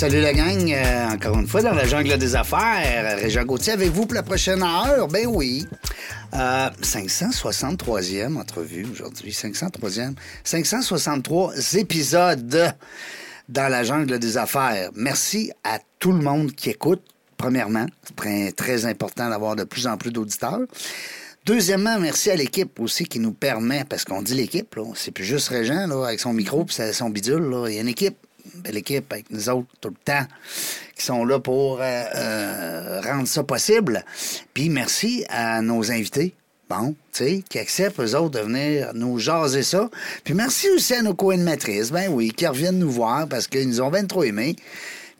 Salut la gang, euh, encore une fois dans la jungle des affaires. Régent Gauthier avec vous pour la prochaine heure? Ben oui. Euh, 563e entrevue aujourd'hui. 503e. 563 épisodes dans la jungle des affaires. Merci à tout le monde qui écoute, premièrement. C'est très, important d'avoir de plus en plus d'auditeurs. Deuxièmement, merci à l'équipe aussi qui nous permet, parce qu'on dit l'équipe, c'est plus juste Régent là, avec son micro et son bidule. Il y a une équipe belle équipe avec nous autres tout le temps qui sont là pour euh, euh, rendre ça possible. Puis merci à nos invités. Bon, tu sais, qui acceptent, eux autres, de venir nous jaser ça. Puis merci aussi à nos co-animatrices, ben oui, qui reviennent nous voir parce qu'ils nous ont bien trop aimés.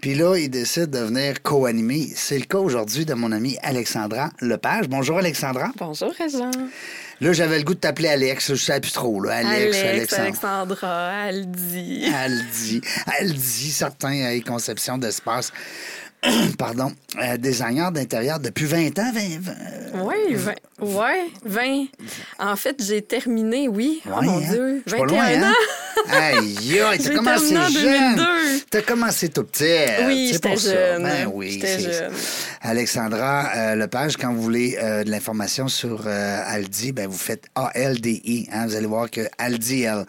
Puis là, ils décident de venir co-animer. C'est le cas aujourd'hui de mon ami Alexandra Lepage. Bonjour, Alexandra. Bonjour, Régent. Là, j'avais le goût de t'appeler Alex. Je sais plus trop. Là. Alex, Alex Alexandra. Alexandra, Aldi. Aldi. Aldi, certains avec conception d'espace. Pardon, euh, designer d'intérieur depuis 20 ans, 20, 20, Oui, 20. Ouais, 20. En fait, j'ai terminé, oui. oh Ouais, mon hein? Dieu, Je suis pas 21 loin, hein? ans. Aïe, aïe, t'as commencé jeune. 2002. T'as commencé tout petit. Oui, c'est j'étais jeune. Ben oui, J'étais jeune. Alexandra euh, Lepage, quand vous voulez euh, de l'information sur euh, Aldi, ben vous faites A-L-D-I. Hein, vous allez voir que Aldi, elle,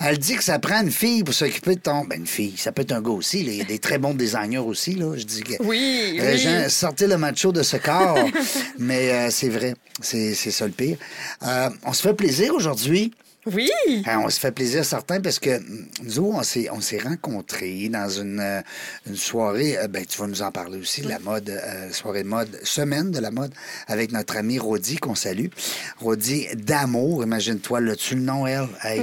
elle dit que ça prend une fille pour s'occuper de ton... Ben une fille, ça peut être un gars aussi. là. Il y a des très bons designers aussi. Là. Je dis Oui, oui. Régent, sortez le macho de ce corps. Mais euh, c'est vrai, c'est c'est ça le pire. Euh, on se fait plaisir aujourd'hui. Oui. Hein, on se fait plaisir certain parce que mm, nous, on s'est, on s'est rencontrés dans une, euh, une soirée, euh, ben, tu vas nous en parler aussi, la mode, euh, soirée de mode, semaine de la mode, avec notre ami Rodi qu'on salue. Rodi d'amour, imagine-toi, là-tu le nom, elle? Hey.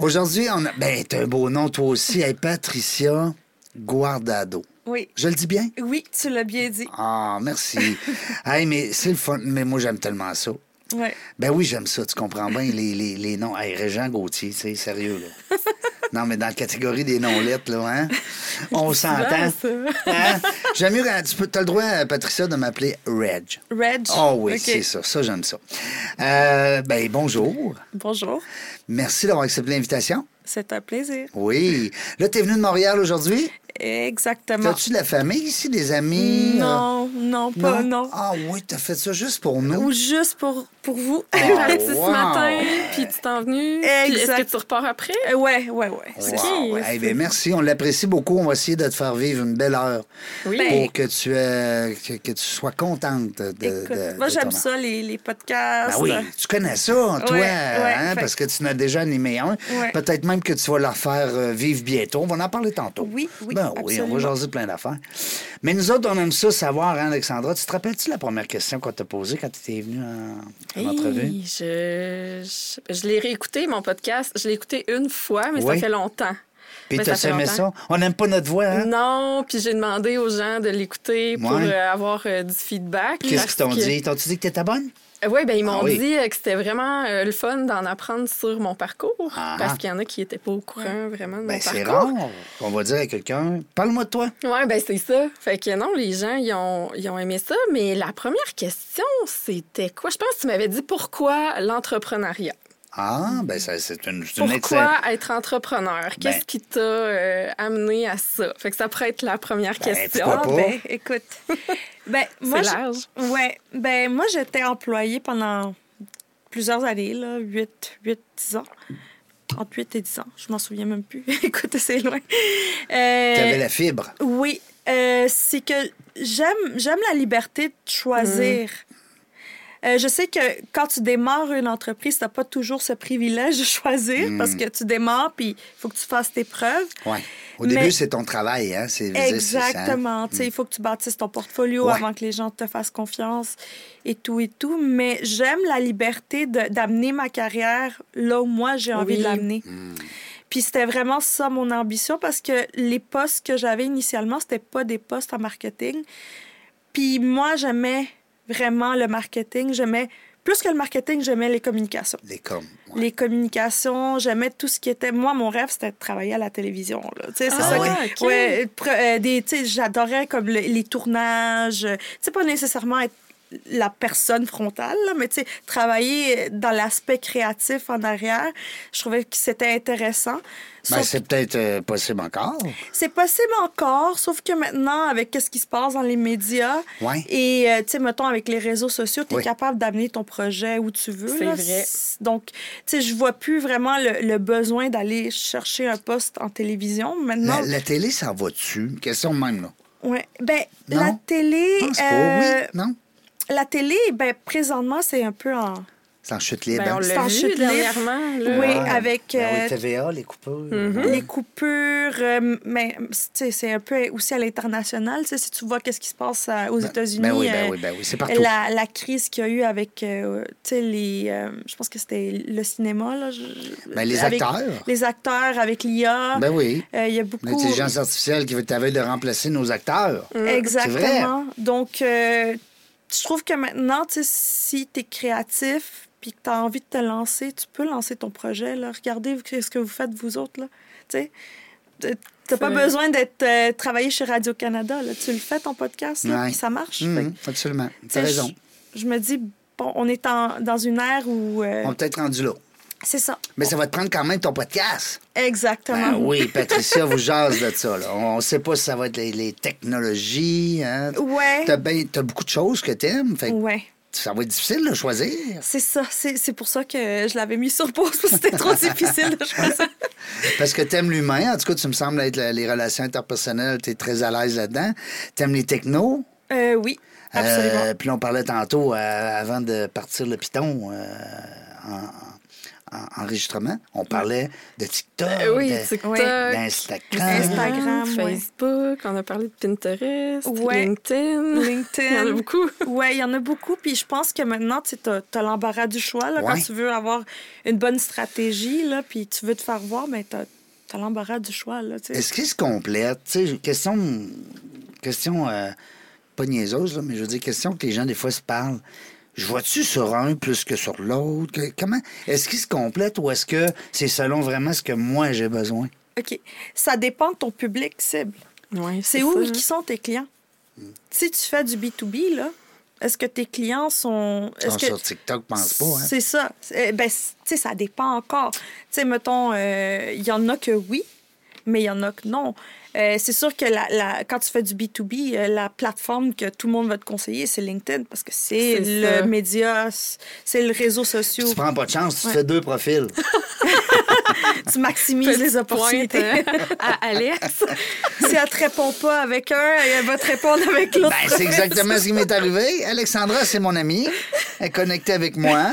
Aujourd'hui, on a, ben, t'as un beau nom, toi aussi, hey, Patricia Guardado. Oui. Je le dis bien? Oui, tu l'as bien dit. Ah, merci. hey, mais c'est le fun, mais moi, j'aime tellement ça. Oui. Ben oui, j'aime ça. Tu comprends bien les, les, les noms. Hey, Régent Gauthier, tu sais, sérieux, là. non, mais dans la catégorie des noms lettres, là, hein? On s'entend. Hein? J'aime mieux tu peux, as le droit, euh, Patricia, de m'appeler Reg. Reg? Oh oui, c'est ça. Ça, j'aime ça. Euh, ben, bonjour. Bonjour. Merci d'avoir accepté l'invitation. C'est un plaisir. Oui. Là, tu es venu de Montréal aujourd'hui? Exactement. As-tu de la famille ici, des amis? euh? Non, non, pas non? Ah oui, t'as fait ça juste pour nous. Ou juste pour, pour vous. Oh, wow. ce matin, puis tu t'en venu. Puis Est-ce que tu repars après? Euh, ouais, ouais, ouais. Wow. Ok, Eh ben, merci, on l'apprécie beaucoup. On va essayer de te faire vivre une belle heure Oui. pour que tu, euh, que, que tu sois contente de, Écoute, de- moi, de j'aime ça, les, les podcasts. Ben oui, tu connais ça, toi, Ouais, ouais, hein, fait- parce que tu en as déjà animé un. Ouais. Peut-être même que tu vas leur faire euh, vivre bientôt. On va en parler tantôt. Oui, oui, Ben oui, on va jaser plein d'affaires. Mais nous autres, on aime ça savoir, hein, Alexandra. Tu te rappelles-tu la première question qu'on t'a posée quand tu étais venue en, en entrevue? Hey, je je, je l'ai réécouté, mon podcast. Je l'ai écouté une fois, mais Oui. ça fait longtemps. Puis Mais t'as aimé ça? On n'aime pas notre voix, hein? Non, puis j'ai demandé aux gens de l'écouter pour euh, avoir euh, du feedback. Qu'est-ce qu'ils t'ont que- dit? T'ont-tu dit que t'étais bonne? Oui, ben ils m'ont Ah oui. dit euh, que c'était vraiment euh, le fun d'en apprendre sur mon parcours. Ah. Parce qu'il y en a qui n'étaient pas au courant vraiment de Ben, mon c'est parcours. rare. On va dire à quelqu'un, parle-moi de toi. Oui, ben c'est ça. Fait que non, les gens, ils ont, ils ont aimé ça. Mais la première question, c'était quoi? Je pense que tu m'avais dit pourquoi l'entrepreneuriat? Ah, ben ça, c'est une, c'est une excellente... Pourquoi être entrepreneur? Qu'est-ce Ben- qui t'a euh, amené à ça? Fait que ça pourrait être la première Ben, question. pas? ben, écoute. ben, moi, C'est je- large. Ouais, ben moi j'étais employée pendant plusieurs années, là, 8, 8, 10 ans. Entre 8 et 10 ans, je m'en souviens même plus. Écoute, c'est loin. Euh, T'avais la fibre. Oui, euh, c'est que j'aime j'aime la liberté de choisir. Euh, je sais que quand tu démarres une entreprise, tu n'as pas toujours ce privilège de choisir parce que tu démarres puis il faut que tu fasses tes preuves. Ouais. Au Mais- début, c'est ton travail, hein? C'est, hein? Exactement. Tu sais, Il faut que tu bâtisses ton portfolio Ouais. avant que les gens te fassent confiance et tout et tout. Mais j'aime la liberté de- d'amener ma carrière là où moi j'ai envie Oui. de l'amener. Hmm. Puis c'était vraiment ça mon ambition parce que les postes que j'avais initialement, c'était pas des postes en marketing. Puis moi, j'aimais vraiment le marketing. J'aimais, plus que le marketing, j'aimais les communications. Les ouais. Les communications, j'aimais tout ce qui était. Moi, mon rêve, c'était de travailler à la télévision. là. Tu sais, c'est Ah ça. ouais, que- ok. ouais, euh, des, tu sais, j'adorais comme le- les tournages. Tu sais, pas nécessairement être la personne frontale, là, mais tu sais, travailler dans l'aspect créatif en arrière, je trouvais que c'était intéressant. Ben, Sauf- c'est peut-être euh, possible encore. c'est possible encore, sauf que maintenant, avec ce qui se passe dans les médias Ouais. et, euh, tu sais, mettons, avec les réseaux sociaux, tu es Oui. capable d'amener ton projet où tu veux. C'est là. vrai. Donc, tu sais, je vois plus vraiment le, le besoin d'aller chercher un poste en télévision. Maintenant, La, la télé, ça va dessus. Question même, là. ouais. ben, Non? la télé... Pas. euh, Oui, non? La télé, ben, présentement, c'est un peu en... C'est en chute libre. Ben, hein? on C'est en l'a chute vu libre. dernièrement. Là. Oui, avec... Ben euh, oui, TVA, les coupures. Mhm. les coupures, euh, mais tu sais, c'est un peu aussi à l'international. tu sais, Si tu vois qu'est-ce qui se passe euh, aux Ben- États-Unis, Ben oui, ben euh, oui, ben oui. C'est partout. la, la crise qu'il y a eu avec euh, tu sais, les. euh, je pense que c'était le cinéma. Là, je- Ben, les avec acteurs. Les acteurs avec l'IA. Ben oui. Euh, Il y a beaucoup. L'intelligence artificielle qui veut de remplacer nos acteurs. Mm. Exactement. Donc, euh, je trouve que maintenant, tu sais, si tu es créatif puis que tu as envie de te lancer, tu peux lancer ton projet. Là. Regardez ce que vous faites, vous autres. Là. Tu sais, T'as pas besoin d'être euh, travailler chez Radio-Canada. là. Tu le fais, ton podcast, là, Ouais. puis ça marche. Fait Mhm, que, absolument. tu T'as raison. Je, je me dis, bon, on est en- dans une ère où... euh, On est peut-être rendu là. C'est ça. Mais ça va te prendre quand même ton podcast. Exactement. Ben oui, Patricia vous jase de ça. Là. On ne sait pas si ça va être les, les technologies. Hein. Ouais. T'as, ben- t'as beaucoup de choses que t'aimes. Fait Ouais. ça va être difficile de choisir. C'est ça. C'est c'est pour ça que je l'avais mis sur pause, parce que c'était trop difficile de choisir. Parce que t'aimes l'humain. En tout cas, tu me sembles être les relations interpersonnelles. T'es très à l'aise là-dedans. T'aimes les technos? Euh, oui, absolument. Euh, puis là, on parlait tantôt, euh, avant de partir le piton euh, en, en- enregistrement, on parlait de TikTok, Euh, oui, de- TikTok, d'Instagram. Instagram, ouais. Facebook, on a parlé de Pinterest, Ouais. LinkedIn. LinkedIn. Il y en a beaucoup. Oui, il y en a beaucoup. Puis je pense que maintenant, tu as, l'embarras du choix. Là, Ouais. Quand tu veux avoir une bonne stratégie, là, puis tu veux te faire voir, ben, tu as, l'embarras du choix. Est-ce qu'ils se complètent? Tu sais, question, question euh, pas niaiseuse, là, mais je veux dire, question que les gens, des fois, se parlent. Je vois-tu sur un plus que sur l'autre? Comment? Est-ce qu'ils se complètent ou est-ce que c'est selon vraiment ce que moi j'ai besoin? OK. Ça dépend de ton public cible. Ouais, C'est où ça. qui sont tes clients? Si tu fais du B2B, là, est-ce que tes clients sont. Sont Est-ce que... sur TikTok, pense pas. Hein? C'est ça. C'est- Ben, tu sais, ça dépend encore. Tu sais, mettons, euh, il y en a que oui, mais il y en a que non. Euh, c'est sûr que la, la- quand tu fais du B2B, euh, la plateforme que tout le monde va te conseiller, c'est LinkedIn parce que c'est le ça. média, c'est le réseau social. Tu prends pas de chance, tu te Ouais. fais deux profils. Tu maximises les opportunités. euh, à Alex. si elle te répond pas avec un, elle va te répondre avec l'autre. Ben, c'est exactement ce qui m'est arrivé. Alexandra, c'est mon amie. Elle est connectée avec moi.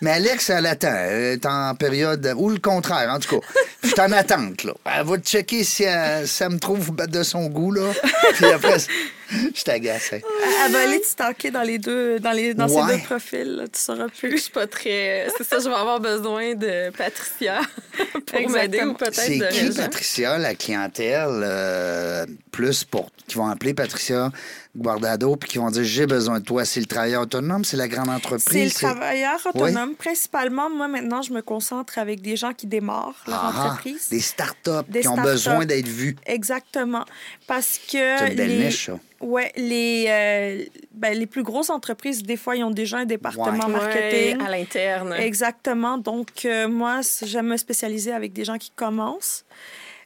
Mais Alex, elle attend. Elle est en période. Ou le contraire, en tout cas. Je suis en attente, là. Elle va te checker si elle, si elle me trouve de son goût, là. Puis après, je t'agace. hein. Elle va aller te stalker dans les deux, dans les, dans Ouais. ces deux profils. là. Tu sauras Je plus. suis pas très. C'est ça, je vais avoir besoin de Patricia pour Exactement. m'aider ou peut-être C'est de qui, Régent. Patricia, la clientèle, euh, plus pour. qui vont appeler Patricia Guardado puis qui vont dire J'ai besoin de toi. C'est le travailleur autonome, c'est la grande C'est le entreprise. travailleur autonome. Principalement, moi, maintenant, je me concentre avec des gens qui démarrent leur Ah, entreprise. Des start-up Des qui ont besoin d'être vus. Exactement. Parce que. C'est une belle les... niche, ça. Ouais, les, euh, ben, les plus grosses entreprises, des fois, ils ont déjà un département Ouais. marketing. Ouais, à l'interne. Exactement. Donc, euh, moi, j'aime me spécialiser avec des gens qui commencent.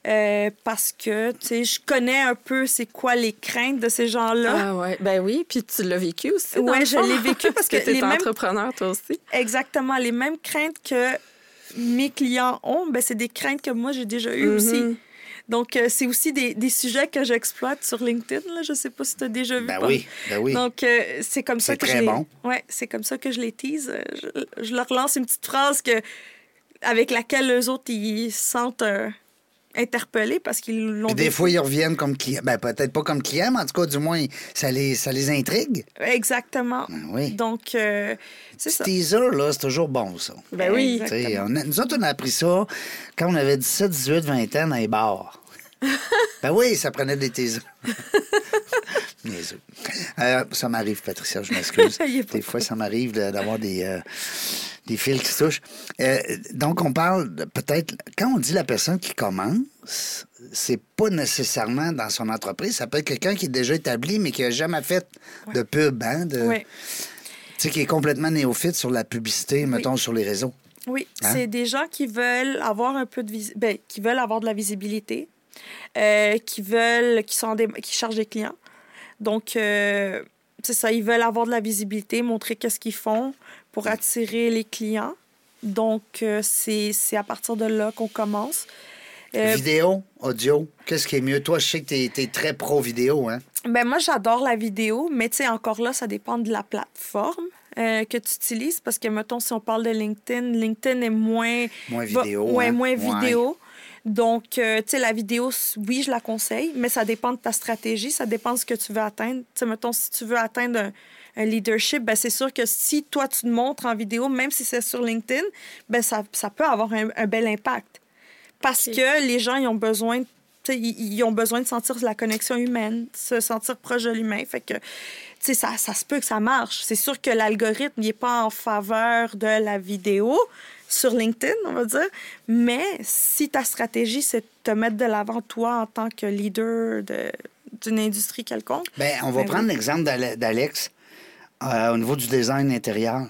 euh, parce que, tu sais, je connais un peu c'est quoi les craintes de ces gens-là. Ah ouais, ben oui, puis tu l'as vécu aussi. le je l'ai vécu parce que tu es mêmes- entrepreneur toi aussi. Exactement. Les mêmes craintes que mes clients ont, ben, c'est des craintes que moi, j'ai déjà eues aussi. Donc, euh, c'est aussi des, des sujets que j'exploite sur LinkedIn. Là. Je sais pas si tu as déjà vu. Ben oui, ben oui. Donc, euh, c'est comme ça que très je les... bon. Ouais, c'est comme ça que je les tease. Euh, Je, je leur lance une petite phrase que, avec laquelle eux autres, ils se sentent euh, interpellés parce qu'ils l'ont des fois, ils reviennent comme clients. Ben, peut-être pas comme clients, mais en tout cas, du moins, ça les, ça les intrigue. Exactement. Ben oui. Donc, euh, c'est Ce ça. teaser, là, c'est toujours bon, ça. Ben oui. On a- nous autres, on a appris ça quand on avait 17, 18, 20 ans dans les bars. ben oui, ça prenait des. Niaiseux. Euh, ça m'arrive, Patricia, je m'excuse. Des fois, ça m'arrive d'avoir des, euh, des fils qui se touchent. Euh, donc, on parle peut-être, quand on dit la personne qui commence, c'est pas nécessairement dans son entreprise. Ça peut être quelqu'un qui est déjà établi, mais qui n'a jamais fait de pub, hein, de, Oui. tu sais, qui est complètement néophyte sur la publicité, mettons, sur les réseaux. Oui, Hein? c'est des gens qui veulent avoir un peu de visi- ben, qui veulent avoir de la visibilité, euh, qui veulent, qui sont des, qui cherchent des clients. Donc, euh, c'est ça, ils veulent avoir de la visibilité, montrer qu'est-ce qu'ils font pour attirer les clients. Donc, euh, c'est à partir de là qu'on commence. Euh, Vidéo, audio, qu'est-ce qui est mieux? Toi, je sais que tu es, très pro vidéo, hein? Ben moi, j'adore la vidéo, mais tu sais, encore là, ça dépend de la plateforme euh, que tu utilises. Parce que, mettons, si on parle de LinkedIn, LinkedIn est moins... Moins va- vidéo, ouais, hein? moins Ouais. vidéo. Donc, euh, tu sais, la vidéo, oui, je la conseille, mais ça dépend de ta stratégie, ça dépend de ce que tu veux atteindre. Tu sais, mettons, si tu veux atteindre un, un leadership, ben c'est sûr que si toi, tu te montres en vidéo, même si c'est sur LinkedIn, ben ça, ça peut avoir un, un bel impact. Parce que les gens, ils ont besoin de ils ont besoin de sentir la connexion humaine, se sentir proche de l'humain. Fait que, tu sais, ça, ça se peut que ça marche. C'est sûr que l'algorithme n'est pas en faveur de la vidéo sur LinkedIn, on va dire. Mais si ta stratégie, c'est de te mettre de l'avant, toi, en tant que leader de- d'une industrie quelconque, Ben, on va Ben prendre l'exemple d'Ale- d'Alex euh, au niveau du design intérieur.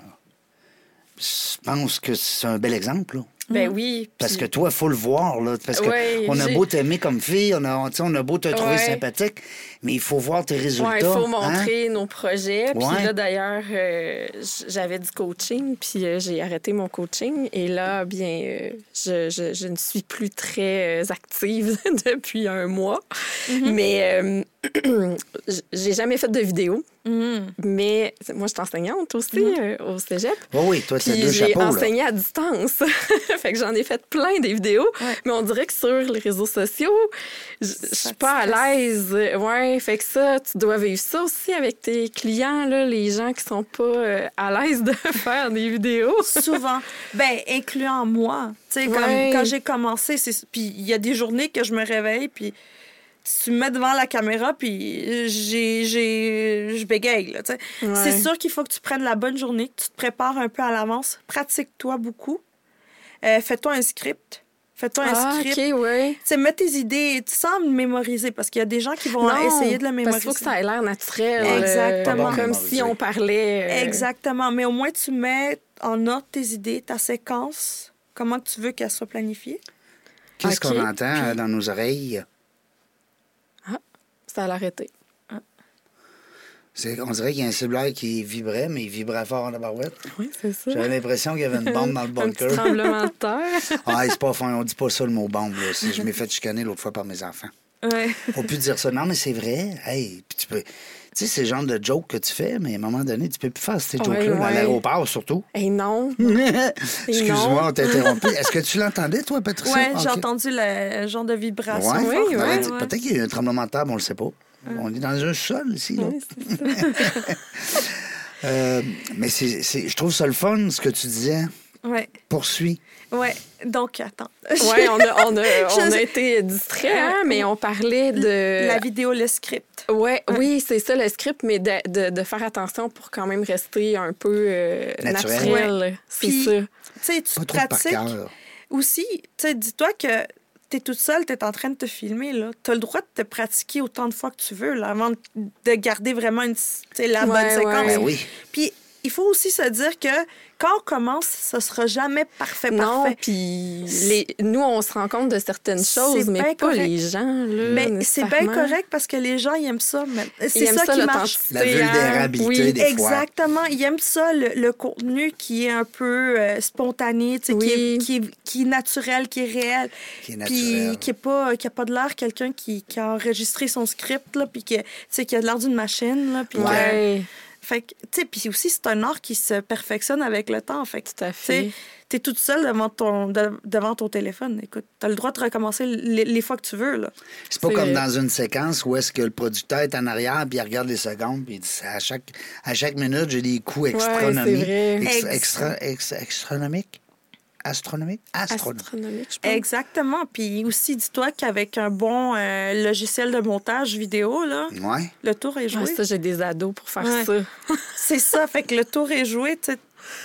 Je pense que c'est un bel exemple, là. Ben oui. Parce que toi, il faut le voir, là. Parce que Ouais, on a beau t'aimer comme fille, on a, on a beau te trouver Ouais. sympathique, mais il faut voir tes résultats. Ouais, il faut hein? montrer nos projets. Puis Ouais. là, d'ailleurs, euh, j'avais du coaching, puis euh, j'ai arrêté mon coaching. Et là, bien, euh, je, je- je ne suis plus très euh, active depuis un mois. Mm-hmm. Mais euh, j'ai jamais fait de vidéo. Mhm. Mais moi, je suis enseignante aussi Mm-hmm. euh, au cégep. Oui, oui, toi, tu as j'ai chapeaux, là. enseigné à distance. fait que j'en ai fait plein des vidéos. Ouais. Mais on dirait que sur les réseaux sociaux, je suis pas à l'aise. Ouais, fait que ça, tu dois vivre ça aussi avec tes clients, là, les gens qui sont pas euh, à l'aise de faire des vidéos. Souvent. Ben, incluant moi. Tu sais, Ouais. quand j'ai commencé, puis il y a des journées que je me réveille, puis tu me mets devant la caméra, puis j'ai, j'ai, je bégaye, là, tu sais. Ouais. C'est sûr qu'il faut que tu prennes la bonne journée, que tu te prépares un peu à l'avance. Pratique-toi beaucoup. Euh, fais-toi un script. Fais-toi un Ah, script. OK, ouais. Tu sais, mets tes idées, tu sens le mémoriser, parce qu'il y a des gens qui vont Non, essayer de le Parce mémoriser. qu'il faut que ça ait l'air naturel. euh, Exactement. comme si on parlait. euh, Exactement. Mais au moins, tu mets en ordre tes idées, ta séquence, comment tu veux qu'elle soit planifiée? Qu'est-ce qu'on entend euh, dans nos oreilles? Ça a l'arrêté. On dirait qu'il y a un cellulaire qui vibrait, mais il vibrait fort en la barouette. Oui, c'est ça. J'avais l'impression qu'il y avait une bombe dans le Un bunker. tremblement de terre. Ah, c'est pas fin, on dit pas ça le mot bombe. Là. Je m'ai fait chicaner l'autre fois par mes enfants. Ouais. Faut plus dire ça. Non, mais c'est vrai. Hey, puis tu peux. Tu sais, c'est le genre de joke que tu fais, mais à un moment donné, tu peux plus faire ces Ouais, jokes-là, à ouais. l'aéroport surtout. Et non. Excuse-moi, on t'a interrompu. Est-ce que tu l'entendais, toi, Patricia? Ouais, j'ai entendu le genre de vibration. Ouais. Oui, ouais. Ouais, ouais. Peut-être qu'il y a eu un tremblement de terre, mais on le sait pas. On est dans un sol ici. Là. Oui. Euh, mais c'est, c'est- je trouve ça le fun, ce que tu disais. Ouais. Poursuis. Ouais. Donc, attends. Oui, on a, on a, on a été distraits, hein, mais on parlait de... La vidéo, le script. Ouais, Oui, c'est ça le script, mais de, de, de faire attention pour quand même rester un peu euh, Naturel. naturel. C'est ça. Tu sais, tu Pas trop par pratiques. cœur. Aussi, tu sais, dis-toi que tu es toute seule, tu es en train de te filmer. Tu as le droit de te pratiquer autant de fois que tu veux là, avant de- de garder vraiment une, la bonne séquence. ouais. Ben oui. Puis, il faut aussi se dire que quand on commence, ce sera jamais parfait, Non, puis les, nous, on se rend compte de certaines choses, mais pas correct. les gens. Là, Mais c'est bien correct parce que les gens, ils aiment ça. C'est ça, ça, qui marche. La hein. vulnérabilité Oui. des fois. Exactement. Ils aiment ça, le, le contenu qui est un peu euh, spontané, qui, est, qui, est, qui est naturel, qui est réel. Qui est Puis naturel. qui n'a pas, qui a pas de l'air quelqu'un qui, qui a enregistré son script, là, puis qui, tu sais, qui a de l'air d'une machine. Là, puis que- Ouais, fait que, tu sais, puis aussi, c'est un art qui se perfectionne avec le temps. Fait que, tout à tu sais, fait. t'es toute seule devant ton, de- devant ton téléphone. Écoute, t'as le droit de recommencer les, les fois que tu veux, là. C'est pas comme dans une séquence où est-ce que le producteur est en arrière puis il regarde les secondes puis il dit à chaque, à chaque minute j'ai des coups astronomiques. vrai. Extra, extra, astronomiques? Astronomique? Astronomique. Astronomique, je pense. Exactement. Puis aussi, dis-toi qu'avec un bon euh, logiciel de montage vidéo, là, Ouais. le tour est joué. ça, j'ai des ados pour faire Ouais. ça. C'est ça. Fait que le tour est joué.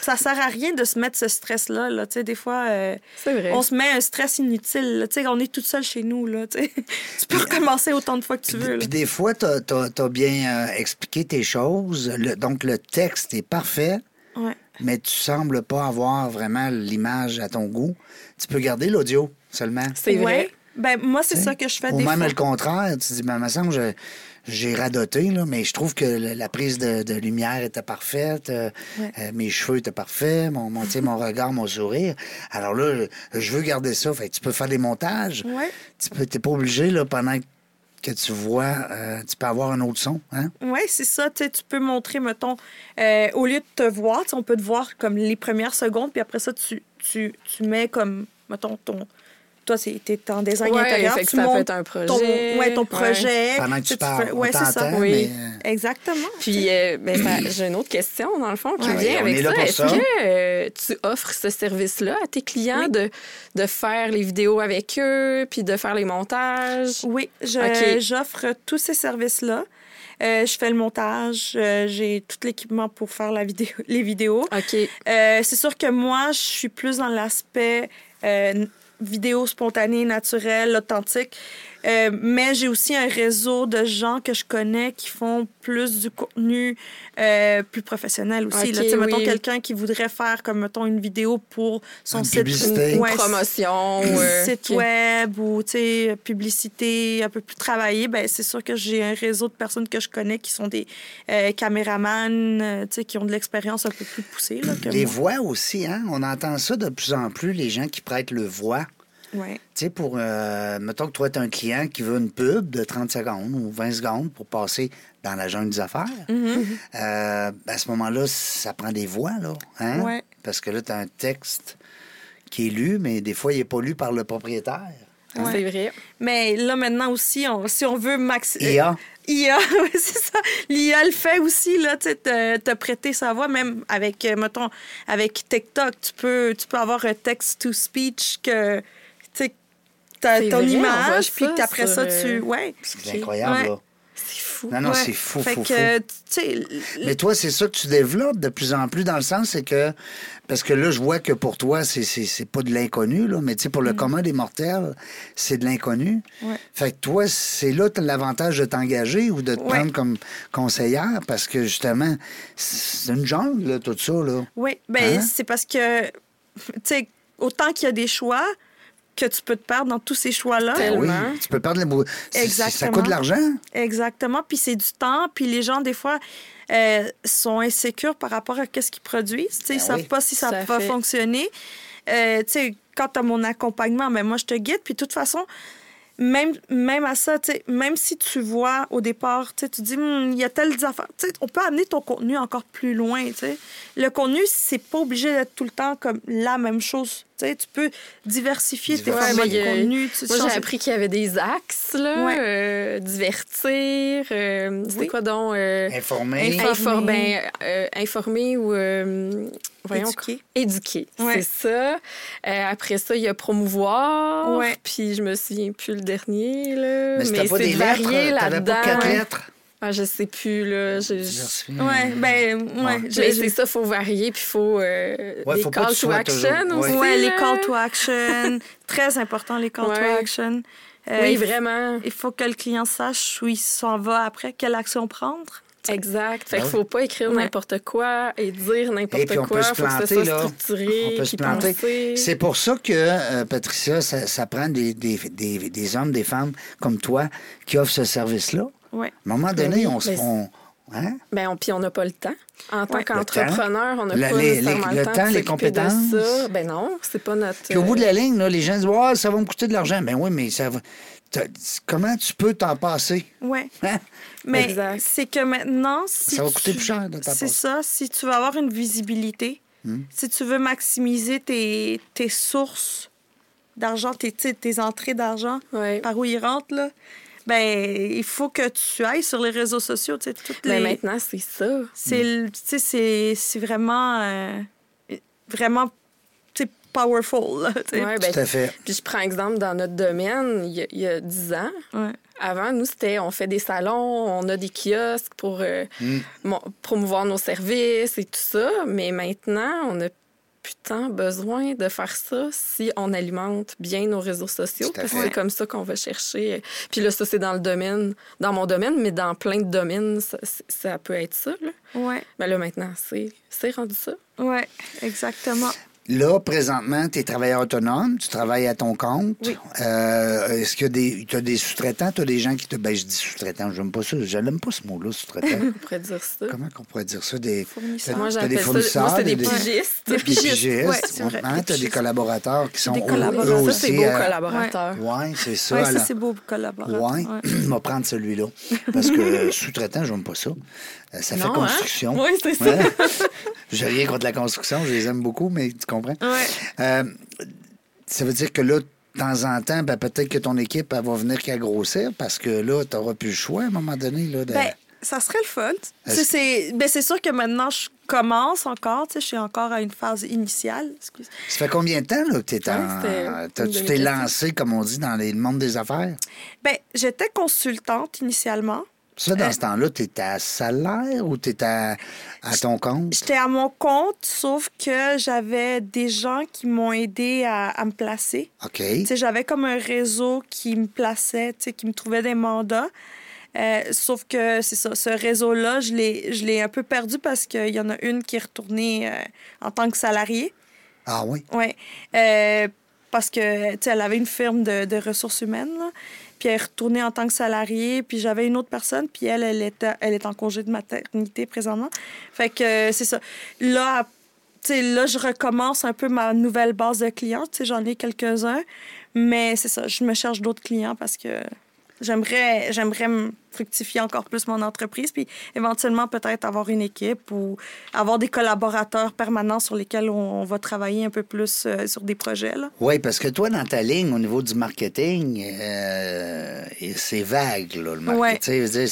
Ça sert à rien de se mettre ce stress-là. Là. Tu sais, Des fois, euh, vrai. on se met un stress inutile. là. Tu sais, On est toute seule chez nous. Là, tu sais. tu peux recommencer autant de fois que tu veux. là. Puis des fois, tu as, bien euh, expliqué tes choses. Le- donc, le texte est parfait. Mais tu sembles pas avoir vraiment l'image à ton goût. Tu peux garder l'audio seulement. C'est vrai. Ouais. Ben, moi, c'est ça que je fais Ou des même fois. le contraire. Tu dis, ben, me semble, je- j'ai radoté, là, mais je trouve que le- la prise de, de lumière était parfaite, euh, Ouais. euh, mes cheveux étaient parfaits, mon, mon, mon regard, mon sourire. Alors là, je, je veux garder ça. Fait que tu peux faire des montages. Ouais. Tu peux, t'es pas obligé, là, pendant que tu vois, euh, tu peux avoir un autre son. Hein? Oui, c'est ça. Tu peux montrer, mettons, euh, au lieu de te voir, on peut te voir comme les premières secondes, puis après ça, tu, tu, tu mets comme, mettons, ton. Toi, c'est- t'es en design Ouais, intérieur. fait que tu ça peut montes être un projet. Ton, ouais, ton Ouais. projet. Pendant que tu parles, fais- on ouais, c'est ça. t'entend, Oui. mais, euh, Exactement. Puis, euh, ben, j'ai une autre question, dans le fond, qui Ouais, vient on avec est là ça. pour Est-ce ça. que euh, tu offres ce service-là à tes clients Oui. de, de faire les vidéos avec eux, puis de faire les montages? Oui, j'offre tous ces services-là. Euh, je fais le montage, euh, j'ai tout l'équipement pour faire la vidéo, les vidéos. OK. Euh, c'est sûr que moi, je suis plus dans l'aspect euh, vidéo spontanée, naturelle, authentique. Euh, mais j'ai aussi un réseau de gens que je connais qui font plus du contenu euh, plus professionnel aussi. là. Ok, Tu sais, Mettons quelqu'un qui voudrait faire, comme mettons, une vidéo pour son Une site publicité. Une Ouais, promotion. euh, site web ou tu sais, publicité un peu plus travaillée, ben c'est sûr que j'ai un réseau de personnes que je connais qui sont des euh, caméramans, tu sais, qui ont de l'expérience un peu plus poussée. Là, que Les moi. voix aussi, hein? On entend ça de plus en plus, les gens qui prêtent le voix. Ouais. Tu sais, pour. Euh, mettons que toi, tu un client qui veut une pub de 30 secondes ou 20 secondes pour passer dans la jungle des affaires. Mm-hmm. Euh, ben, à ce moment-là, ça prend des voix, là. Hein? Ouais. Parce que là, tu as un texte qui est lu, mais des fois, il n'est pas lu par le propriétaire. Ouais. C'est vrai. Mais là, maintenant aussi, on- si on veut max... IA. IA, oui, c'est ça. L'IA le fait aussi, là, tu sais, te, te prêter sa voix, même avec, euh, mettons, avec TikTok, tu peux, tu peux avoir un text-to-speech que, t'as C'est ton vrai, image, puis sur, ça, euh, tu... Ouais. C'est incroyable, Ouais. là. C'est fou. Non, non, Ouais. c'est fou, fait fou, que, fou. Mais toi, c'est ça que tu développes de plus en plus dans le sens, c'est que. Parce que là, je vois que pour toi, c'est, c'est, c'est pas de l'inconnu, là, mais tu sais, pour le commun des mortels, c'est de l'inconnu. Mm. Ouais. Fait que toi, c'est là l'avantage de t'engager ou de te Ouais. prendre comme conseillère parce que justement, c'est une jungle, là, tout ça, là. Oui, ben Hein? c'est parce que, tu sais, autant qu'il y a des choix, que tu peux te perdre dans tous ces choix-là. Ben oui, Tellement. tu peux perdre les c'est- Ça Exactement. coûte de l'argent. Exactement. Puis c'est du temps. Puis les gens, des fois, euh, sont insécures par rapport à ce qu'ils produisent. Tu sais, Ben ils savent oui. pas si ça va fait. fonctionner. Euh, tu sais, quand tu as mon accompagnement, ben moi, je te guide. Puis de toute façon, même, même à ça, tu sais, même si tu vois au départ, tu sais, tu dis, Hmm, il y a telle affaire, tu sais, on peut amener ton contenu encore plus loin. tu sais. Le contenu, c'est pas obligé d'être tout le temps comme la même chose. Tu sais, tu peux diversifier tes formats Ouais, de contenu. tu Moi, j'ai appris qu'il y avait des axes, là. Ouais. euh, divertir. euh, C'était Oui. quoi donc? euh, Informé. Info- infor- ben, euh, informer ou. Euh, voyons, Éduquer. Éduquer, Ouais. c'est ça. Euh, après ça, il y a promouvoir. Ouais. Puis je me souviens plus le dernier, là. Mais c'était pas c'est T'avais là-dedans. pas quatre lettres? Ah, je sais plus, là. Je- je-. Ouais, ben, ouais. Ouais. Mais c'est ça, faut varier, puis faut euh, Ouais, des faut pas call tu to action toujours- aussi. ouais. Les call to action. Très important, les call to action. Euh, Oui, il- vraiment. Il faut que le client sache où il s'en va après, quelle action prendre. Exact. Fait Ben qu'il faut pas écrire Ouais. n'importe quoi et dire n'importe quoi. peut se faut que planter, ce soit là. structuré, On peut se planter. C'est pour ça que, euh, Patricia, ça, ça prend des, des, des, des hommes, des femmes comme toi qui offrent ce service-là. Ouais. À un moment Ben donné, oui, on se on- hein? Ben, on, puis on n'a pas le temps. En tant Ouais. qu'entrepreneur, on n'a pas les- le le temps, les s'occuper de compétences. ça. Ben non, c'est pas notre... Puis au bout de euh, la ligne, là, les gens disent Ouais, ça va me coûter de l'argent. Ben oui, mais ça va. Comment tu peux t'en passer? Ouais. Hein? Mais c'est que maintenant, si Ça va coûter tu- plus cher C'est ça. Si tu veux avoir une visibilité, Hmm. si tu veux maximiser tes, tes sources d'argent, tes, tes entrées d'argent, Ouais. par où ils rentrent, là, ben, il faut que tu ailles sur les réseaux sociaux. tu sais, toutes Ben les... maintenant, c'est ça. C'est le- tu sais, c'est c'est vraiment, euh, vraiment powerful. là, tu sais. Ouais, ben, Tout à fait. Puis je prends exemple dans notre domaine, il y a, il y a 10 ans. Ouais. Avant, nous, c'était on fait des salons, on a des kiosques pour euh, mo- promouvoir nos services et tout ça. Mais maintenant, on a plus tant besoin de faire ça si on alimente bien nos réseaux sociaux. Parce que c'est comme ça qu'on va chercher. Puis là, ça, c'est dans le domaine, dans mon domaine, mais dans plein de domaines, ça, ça peut être ça. Là. Ouais, Mais là, maintenant, c'est c'est rendu ça. ouais, exactement. Là, présentement, tu es travailleur autonome, tu travailles à ton compte. Oui. Euh, Est-ce que tu as des sous-traitants? Tu as des gens qui te. Ben, je dis sous-traitants, j'aime pas ça. Je n'aime pas ce mot-là, sous-traitant. On pourrait dire ça. Comment qu'on pourrait dire ça? Des Fournisseurs. Moi, des j'appelle ça. fournisseurs, Moi, des des- pigistes. Des pigistes, ouais, vrai, Hein, des t'as des collaborateurs qui sont Des eux- collaborateurs. eux Ça, c'est aussi, beau, euh, collaborateur. Ouais, c'est ça. Alors- ça, c'est beau, collaborateur. Ouais, Ouais. on va prendre celui-là. Parce que euh, sous-traitant, j'aime pas ça. Euh, Ça fait Non, hein? construction. Oui, c'est ça. J'ai rien contre la construction, je les aime beaucoup, mais tu comprends? Ouais. Euh, ça veut dire que là, de temps en temps, ben, peut-être que ton équipe elle va venir qu'à grossir parce que là, tu n'auras plus le choix à un moment donné. Là, de... Ben, ça serait le fun. C'est- ben, sûr que maintenant, je commence encore. tu sais, Je suis encore à une phase initiale. Excuse. Ça fait combien de temps là, que Ouais, en... tu t'es lancé, comme on dit, dans les- le monde des affaires? Ben, j'étais consultante initialement. Ça, dans Euh, ce temps-là, tu étais à salaire ou tu étais à, à ton compte? J'étais à mon compte, sauf que j'avais des gens qui m'ont aidé à, à me placer. OK. J'avais comme un réseau qui me plaçait, qui me trouvait des mandats. Euh, sauf que c'est ça, ce réseau-là, je l'ai je l'ai un peu perdu parce qu'il y en a une qui est retournée euh, en tant que salariée. Ah oui? Oui. Parce que, tu sais, elle avait une firme de, de ressources humaines, là. Puis elle est retournée en tant que salariée. Puis j'avais une autre personne, puis elle, elle, est en congé de maternité présentement. Fait que euh, c'est ça. Là, là, je recommence un peu ma nouvelle base de clients. J'en ai quelques-uns. Mais c'est ça, je me cherche d'autres clients parce que j'aimerais, j'aimerais me fructifier encore plus mon entreprise, puis éventuellement peut-être avoir une équipe ou avoir des collaborateurs permanents sur lesquels on, on va travailler un peu plus euh, sur des projets. Là. Oui, parce que toi, dans ta ligne, au niveau du marketing, euh, c'est vague, là, le marketing. Ouais. Dire,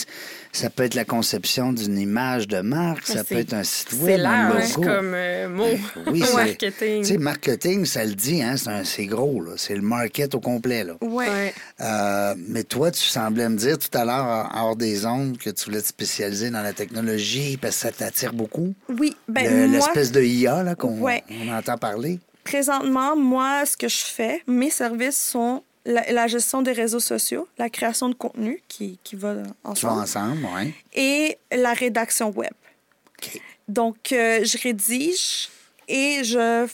ça peut être la conception d'une image de marque, ça peut être un site web, un large logo. comme euh, mot. Oui, c'est- marketing. Tu sais, marketing, ça le dit, hein, c'est gros. C'est le market au complet, là. Ouais. Euh, mais toi, tu semblais me dire tout à l'heure, hors des ondes, que tu voulais te spécialiser dans la technologie parce que ça t'attire beaucoup? Oui, ben Le- moi, L'espèce de IA là, qu'on Ouais. on entend parler. présentement, moi, ce que je fais, mes services sont la, la gestion des réseaux sociaux, la création de contenu qui, qui va Tu vas ensemble, ensemble, oui. et la rédaction web. Donc, euh, je rédige et je,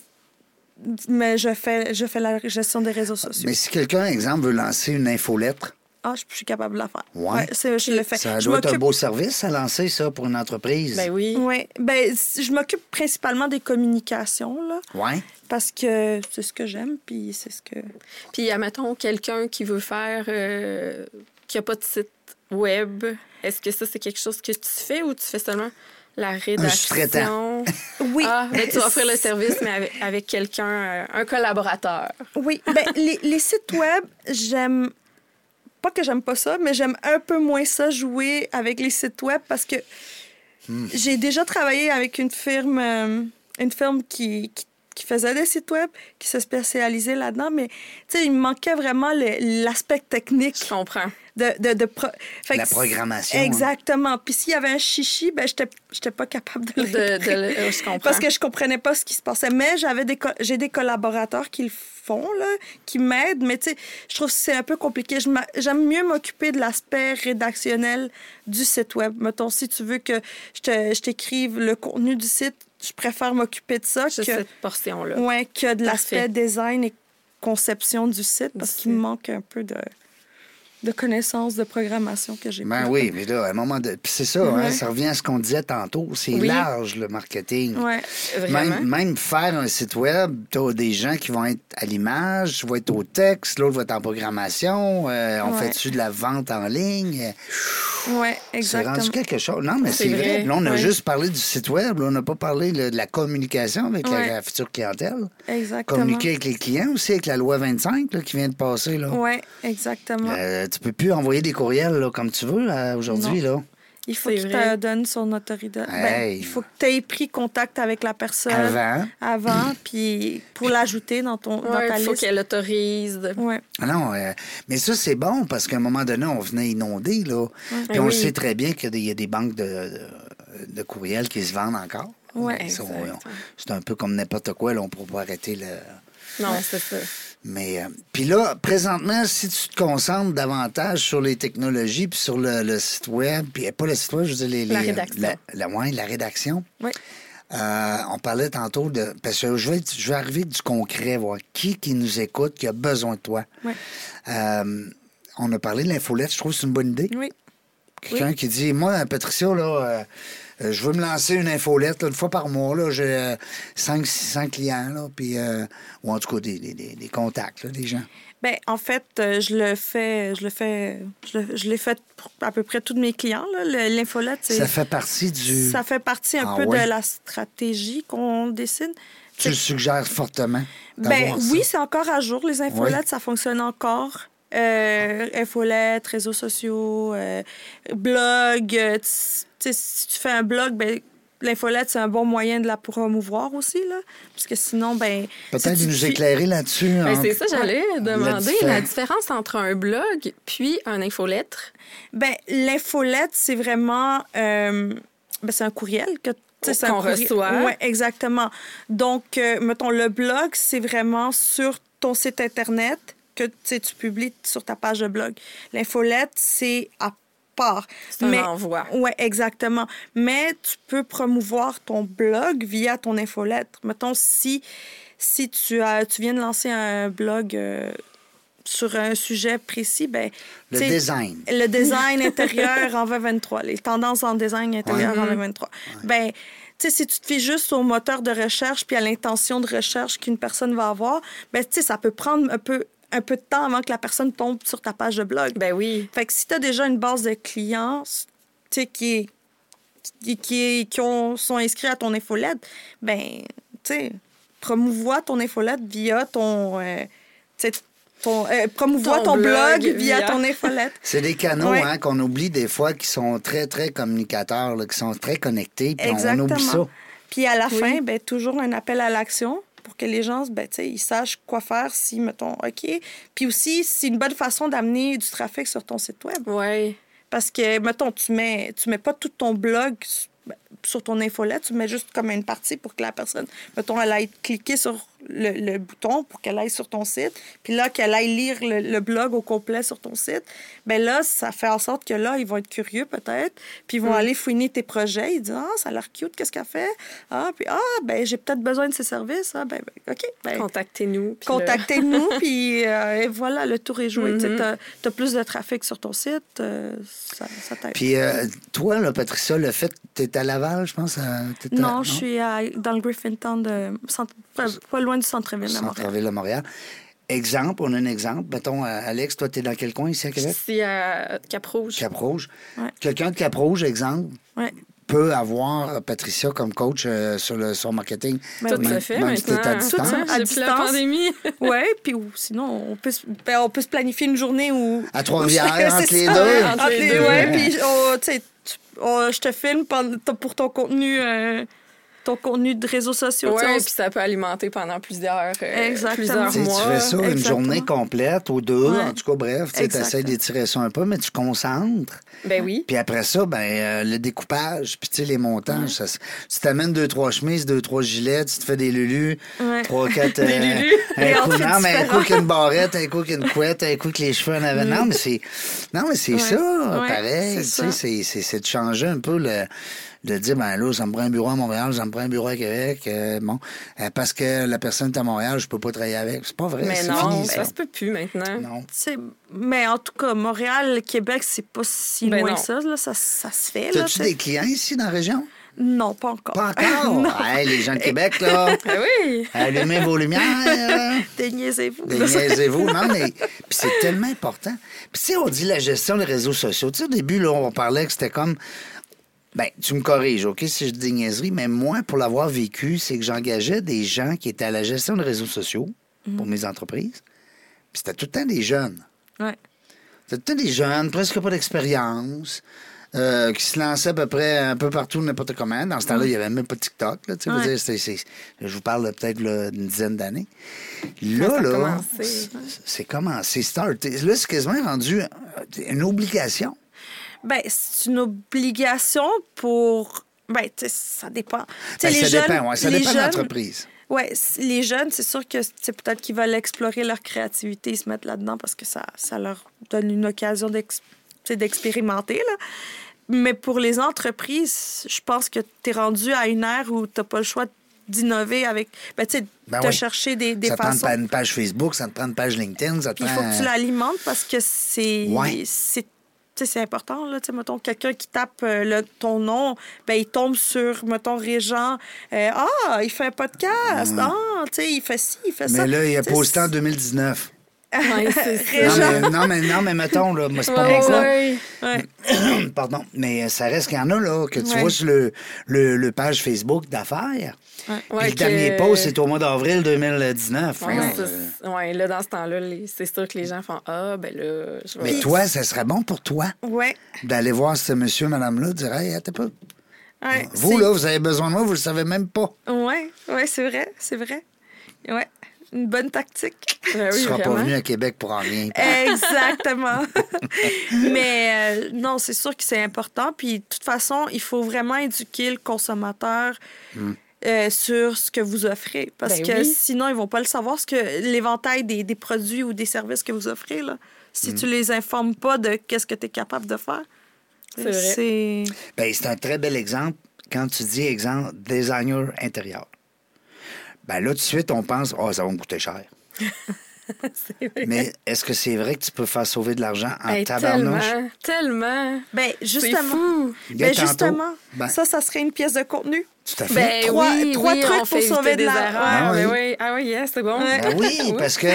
mais je, fais, je fais la gestion des réseaux sociaux. Mais si quelqu'un, exemple, veut lancer une infolettre, Ah, je, je suis capable de la faire. Ouais. c'est- je le fais. ça je doit être un beau service à lancer, ça, pour une entreprise. Ben oui. Ouais. Ben, je m'occupe principalement des communications, là, Ouais. parce que c'est ce que j'aime, puis c'est ce que... Puis, admettons, quelqu'un qui veut faire, euh, qui n'a pas de site web, est-ce que ça, c'est quelque chose que tu fais ou tu fais seulement la rédaction? Oui. Ah, ben, tu vas offrir le service, mais avec, avec quelqu'un, euh, un collaborateur. Oui, ben, les, les sites web, j'aime. Pas que j'aime pas ça, mais j'aime un peu moins ça jouer avec les sites web parce que j'ai déjà travaillé avec une firme, euh, une firme qui, qui, qui faisait des sites web, qui se spécialisait là-dedans, mais tu sais, il me manquait vraiment l'aspect technique Je comprends. De, de, de pro- Fait La programmation, hein. Exactement. Puis s'il y avait un chichi, ben, j'étais j'étais pas capable de le De, je. Parce que je comprenais pas ce qui se passait. Mais j'avais des co- j'ai des collaborateurs qui le font, là, qui m'aident. Mais tu sais, je trouve que c'est un peu compliqué. J'aime mieux m'occuper de l'aspect rédactionnel du site web. Mettons, si tu veux que je te- je t'écrive le contenu du site, je préfère m'occuper de ça que, cette portion-là. ouais, que de l'aspect design et conception du site parce qu'il me manque un peu de, de connaissances de programmation que j'ai Ben oui, mais là, à un moment de. Puis c'est ça, hein, ça revient à ce qu'on disait tantôt. C'est Oui. large, le marketing. Ouais. Vraiment. Même, même faire un site web, tu as des gens qui vont être à l'image, tu vas être au texte, l'autre va être en programmation, euh, on Ouais. fait dessus de la vente en ligne? C'est exactement. rendu quelque chose. Non, mais C'est c'est vrai. vrai, Là, on a juste parlé du site web, là, on n'a pas parlé là, de la communication avec la, la future clientèle. Exactement. Communiquer avec les clients aussi, avec la loi 25 là, qui vient de passer. Ouais, exactement. Euh, tu peux plus envoyer des courriels là, comme tu veux aujourd'hui. là. Il faut C'est qu'il vrai. te donne son autorité. Ben, il faut que tu aies pris contact avec la personne Avant. avant, puis pour l'ajouter dans, ton, dans ta faut liste. qu'elle autorise. Ouais. Ah Non, euh, mais ça, c'est bon parce qu'à un moment donné, on venait inonder, là. Puis Ben on le sait très bien qu'il y a des- il banques de, de, de courriels qui se vendent encore. Ouais. Mais ça, on- Exact. C'est un peu comme n'importe quoi, là. On ne pourra pas arrêter le. Non, c'est ça. Mais, euh, puis là, présentement, si tu te concentres davantage sur les technologies, puis sur le, le site web, puis pas le site web, je veux dire, les, La les- rédaction. La, la- ouais, la rédaction. Oui. Euh, on parlait tantôt de. Parce que je vais, je vais arriver du concret, voir qui qui nous écoute, qui a besoin de toi. Ouais. Euh, on a parlé de l'infolette, je trouve que c'est une bonne idée. Oui. Quelqu'un qui dit Moi, Patricia, là, euh, euh, je veux me lancer une infolette là, une fois par mois. Là, j'ai 500-600 clients, là, puis, euh, ou en tout cas des, des- des- contacts, là, des gens. Ben, en fait, euh, je le fais, je le fais, je, le- je l'ai fait pour à peu près tous mes clients. L'infolette, c'est- Ça fait partie du. ça fait partie un Ah peu ouais? de la stratégie qu'on décide. Tu le suggères fortement. Ben oui, c'est encore à jour. Les infolettes, ça fonctionne encore. Euh, infolettes, réseaux sociaux, euh, blog. euh, si tu fais un blog, ben, l'infolette, c'est un bon moyen de la promouvoir aussi, là. Parce que sinon, ben... Peut-être si tu nous éclairer là-dessus. Ben, c'est ça, j'allais demander la différence entre un blog puis un infolettre. Ben, l'infolette, c'est vraiment... euh, ben, c'est un courriel que... Qu'on reçoit. Ouais, exactement. Donc, euh, mettons, le blog, c'est vraiment sur ton site Internet que tu publies sur ta page de blog. L'infolette, c'est à part. C'est un envoi. Oui, exactement. Mais tu peux promouvoir ton blog via ton infolettre. Mettons, si, si tu, as, tu viens de lancer un blog euh, sur un sujet précis, ben, Le design. Le design intérieur en 2023, les tendances en design intérieur en 2023. Ben, tu sais, si tu te fies juste au moteur de recherche puis à l'intention de recherche qu'une personne va avoir, ben, tu sais, ça peut prendre un peu, un peu de temps avant que la personne tombe sur ta page de blog. Ben oui. Fait que si tu as déjà une base de clients tu sais, qui, est, qui, qui, est- qui ont, sont inscrits à ton infolette, ben, tu sais, promouvois ton infolette via ton. euh, tu sais, ton, euh, promouvois Ton ton, blog, blog via, via- ton infolette. C'est des canaux Ouais. hein, qu'on oublie des fois qui sont très, très communicateurs, là, qui sont très connectés, puis on Exactement. oublie ça. Puis à la Oui. fin, ben, toujours un appel à l'action que les gens ben, ils sachent quoi faire si, mettons, OK. Puis aussi, c'est une bonne façon d'amener du trafic sur ton site web. Ouais. Parce que, mettons, tu mets, tu mets pas tout ton blog ben, sur ton infolette, tu mets juste comme une partie pour que la personne, mettons, elle aille cliquer sur le, le bouton pour qu'elle aille sur ton site. Puis là, qu'elle aille lire le, le blog au complet sur ton site. Ben là, ça fait en sorte que là, ils vont être curieux peut-être. Puis ils vont aller fouiner tes projets. Ils disent Ah, ça a l'air cute, qu'est-ce qu'elle fait? Ah, puis ah, ben j'ai peut-être besoin de ses services. Ah, ben, ben, OK. Ben, Contactez-nous. là- Contactez-nous, puis euh, et voilà, le tour est joué. Tu Mhm. as, plus de trafic sur ton site, euh, ça, ça t'aide. Puis euh, toi, là, Patricia, le fait, tu es à Laval, je pense. à- t'es à- Non, je suis à- dans le Griffintown, de, centre- pas, loin du centre-ville de Montréal. Centre-ville de Montréal. Exemple, on a un exemple. Mettons, euh, Alex, toi, tu es dans quel coin ici à Québec? Ici à Cap-Rouge. Cap-Rouge. Ouais. Quelqu'un de Cap-Rouge, exemple, Ouais. peut avoir euh, Patricia comme coach euh, sur le son marketing. Ben Tout oui. se fait Même si t'es à maintenant. distance. Tout ça, à Depuis la pandémie. Ouais, puis ou sinon, on peut, se- ben, on peut se planifier une journée où. À Trois-Rivières, C'est entre les deux. Entre les deux, ouais. Puis, oh, je te filme pour ton contenu, euh, ton contenu de réseaux sociaux. on puis ça peut alimenter pendant plusieurs, euh, Exactement. plusieurs Tu sais, tu mois. fais ça une journée complète ou deux, Ouais. en tout cas, bref, tu essaies d'étirer ça un peu, mais tu concentres. Ben oui. Puis après ça, ben euh, le découpage, puis tu sais, les montages, ça tu t'amènes deux, trois chemises, deux, trois gilets, tu te fais des lulus, Ouais. trois, quatre... euh, Des lulus. Un coup, non, mais un coup avec une barrette, un coup avec une couette, un coup avec les cheveux en avant. Non, mais c'est, non, mais c'est Ouais. ça, Ouais, pareil. c'est Tu ça. sais, c'est, c'est, c'est de changer un peu le... De dire, ben là, ça me prend un bureau à Montréal, ça me prend un bureau à Québec. euh, bon, Euh, parce que la personne est à Montréal, je peux pas travailler avec. C'est pas vrai, Mais c'est non, fini, ça ça. se peut plus maintenant. Non. Mais en tout cas, Montréal, Québec, c'est pas si Ben loin non. que ça, là. Ça, ça se fait. Là, T'as-tu tu sais. des clients ici dans la région? Non, pas encore. Pas encore? Hey, les gens de Québec, là, Ben oui. allumez vos lumières. Déniaisez-vous. Déniaisez-vous. Non, mais puis c'est tellement important. Puis si on dit la gestion des réseaux sociaux, tu sais, au début, là, on parlait que c'était comme. Ben, tu me corriges, OK, si je dis des niaiseries, mais moi, pour l'avoir vécu, c'est que j'engageais des gens qui étaient à la gestion des réseaux sociaux pour mes entreprises. Puis c'était tout le temps des jeunes. Ouais. C'était tout le temps des jeunes, presque pas d'expérience. euh, qui se lançait à peu près un peu partout, n'importe comment. Dans ce temps-là, il n'y avait même pas de TikTok. Là, dire, je vous parle de peut-être d'une dizaine d'années. Là, là, commencé, c'est- commencé, starté. Là, c'est quasiment rendu euh, une obligation. Ben, c'est une obligation pour. Ben, ça dépend. Ben, les ça jeunes, dépend, ouais, ça les dépend de jeunes- l'entreprise. Les jeunes, c'est sûr que c'est peut-être qu'ils veulent explorer leur créativité, ils se mettent là-dedans parce que ça, ça leur donne une occasion d'expérimenter. Mais pour les entreprises, je pense que tu es rendu à une ère où tu n'as pas le choix d'innover avec. Ben, tu sais, Ben de oui. chercher des, des ça te prend façons. une page Facebook, ça te prend une page LinkedIn, ça te Puis il faut prend- que tu l'alimentes parce que c'est. Ouais. C'est important, là. Mettons, quelqu'un qui tape euh, le, ton nom, ben, il tombe sur, mettons, Régent. euh, ah, il fait un podcast. Ah, tu sais, il fait ci, il fait ça. Mais là, il a posté en 2019. Ouais, ça. Non mais, non, mais, non, mais mettons, là, moi, c'est pas Ouais, mon cas. ouais. Ouais. Pardon. Mais ça reste qu'il y en a, là, que tu Ouais. vois sur le, le, le page Facebook d'affaires. Puis Ouais, le dernier que- post, c'est au mois d'avril 2019. Ouais, hein. là, dans ce temps-là, les- c'est sûr que les gens font Ah, ben là, je vais. Mais toi, ça serait bon pour toi Ouais. d'aller voir ce monsieur, madame-là, dire Hey, attends pas. ouais Vous, là, vous avez besoin de moi, vous le savez même pas. Ouais, ouais, c'est vrai, c'est vrai. Ouais. Une bonne tactique. Ben tu oui, seras pas venu à Québec pour en rien. Exactement. Mais euh, non, c'est sûr que c'est important. Puis de toute façon, il faut vraiment éduquer le consommateur euh, sur ce que vous offrez. Parce Ben que oui. sinon, ils vont pas le savoir, ce que l'éventail des, des produits ou des services que vous offrez. Là. Si tu les informes pas de qu'est-ce que tu es capable de faire. C'est vrai. C'est... Ben, c'est un très bel exemple quand tu dis, exemple, designer intérieur. Ben là, tout de suite, on pense, oh, ça va me coûter cher. C'est vrai. Mais est-ce que c'est vrai que tu peux faire sauver de l'argent en Hey, tabarnouche? tellement, tellement. Ben, C'est justement. fou. Ben, justement, ben- ça, ça serait une pièce de contenu. Tout à fait. Ben Trois- oui, trois oui, trucs pour sauver de des la- erreurs. Ah Ben oui. oui. Ah oui, yes, c'est bon. Ben oui, parce que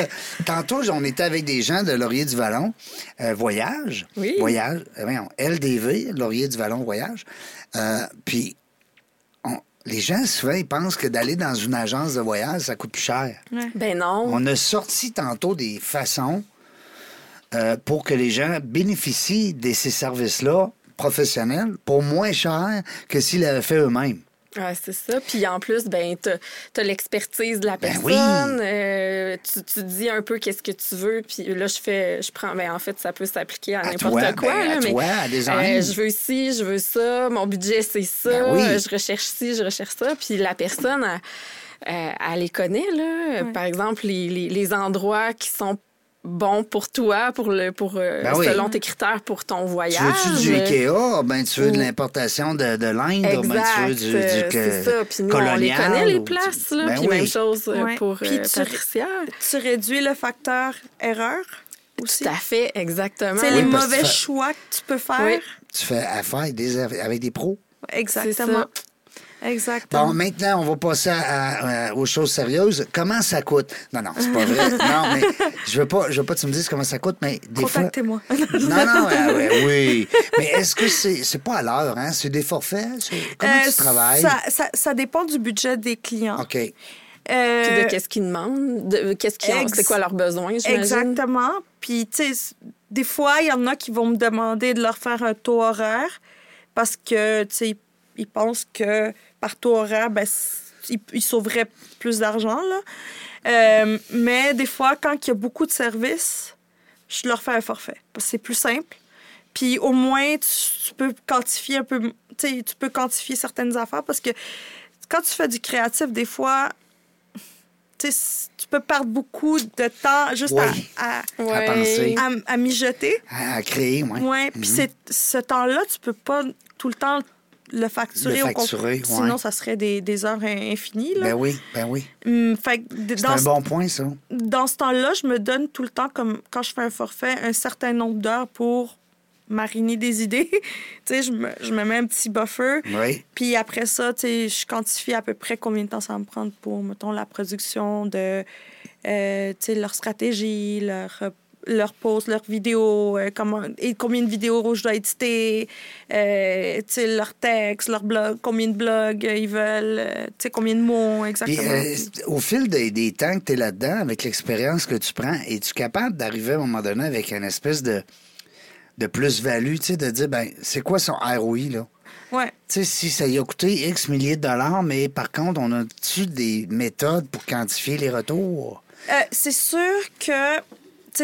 tantôt, on était avec des gens de Laurier du Vallon, euh, Voyage. Oui. Voyage, euh, voyons, LDV, Laurier du Vallon Voyage. Euh, puis, les gens, souvent, ils pensent que d'aller dans une agence de voyage, ça coûte plus cher. Ben non. On a sorti tantôt des façons euh, pour que les gens bénéficient de ces services-là professionnels pour moins cher que s'ils l'avaient fait eux-mêmes. Ouais, c'est ça. Puis en plus, ben, t'as as, l'expertise de la Ben personne. oui. euh, tu, tu dis un peu qu'est-ce que tu veux. Puis là, je fais, je prends. Ben, en fait, ça peut s'appliquer à, À n'importe quoi. ben, à là, mais, toi, à des euh, je veux ci, je veux ça. Mon budget, c'est ça. Ben oui. euh, Je recherche ci, je recherche ça. Puis la personne, elle, elle- elle les connaît. Là. Par exemple, les, les, les endroits qui sont bons pour toi, pour le, pour, euh, Ben oui. selon tes critères pour ton Tu voyage. veux-tu du Ikea? Ben, tu veux de l'importation de, de l'Inde? Exact, Ben, tu veux du, du euh, que- c'est ça. Puis nous, on les colonial connaît, les places. Là. Ben Puis oui. même chose euh, Ouais. pour Puis euh, tu- Patricia. Tu réduis le facteur erreur aussi? Tout à fait, exactement. C'est Oui, les tu mauvais fais- choix que tu peux faire? Oui. Tu fais affaire avec des, avec des pros. Exactement. Exactement. Bon, maintenant, on va passer à- à- aux choses sérieuses. Comment ça coûte? Non, non, c'est pas vrai. non, mais je veux pas, je veux pas que tu me dises comment ça coûte, mais des fois... Contactez-moi. Non, non, ouais, ouais, oui. Mais est-ce que c'est c'est pas à l'heure, hein? C'est des forfaits? Comment Euh, tu travailles? Ça, ça, ça dépend du budget des clients. OK. Euh, Puis de qu'est-ce qu'ils demandent, de qu'est-ce qu'ils ont, Ex- c'est quoi leurs besoins, j'imagine? Exactement. Puis, tu sais, des fois, il y en a qui vont me demander de leur faire un taux horaire parce que, tu sais, ils pensent que par taux horaire, ben, ils, ils sauveraient plus d'argent, là. Euh, mais des fois, quand il y a beaucoup de services, je leur fais un forfait parce que c'est plus simple. Puis au moins, tu, tu peux quantifier un peu, tu sais, tu peux quantifier certaines affaires parce que quand tu fais du créatif, des fois, tu peux perdre beaucoup de temps juste à- Oui. à, À Ouais. penser. à, à mijoter. À, créer, oui. Ouais. Puis c'est- ce temps-là, tu peux pas tout le temps le facturer. Le au ouais. Sinon, ça serait des, des heures in- infinies. Là. Ben oui, ben oui. Hum, fait C'est un bon point, ça. dans ce temps-là, je me donne tout le temps, comme quand je fais un forfait, un certain nombre d'heures pour mariner des idées. tu sais, je me, je me mets un petit buffer. Oui. Puis après ça, tu sais, je quantifie à peu près combien de temps ça va me prendre pour, mettons, la production de, euh, tu sais, leur stratégie, leur, euh, leur post, leur vidéo, euh, comment, et combien de vidéos je dois éditer, euh, tu sais, leur texte, leur blog, combien de blogs euh, ils veulent, euh, combien de mots Puis, exactement. euh, au fil des, des temps que tu es là-dedans, avec l'expérience que tu prends, es-tu capable d'arriver à un moment donné avec une espèce de, de plus-value, de dire, ben, c'est quoi son ROI, là? Ouais. Tu sais, si ça y a coûté X milliers de dollars, mais par contre, on a-tu des méthodes pour quantifier les retours? Euh, c'est sûr que,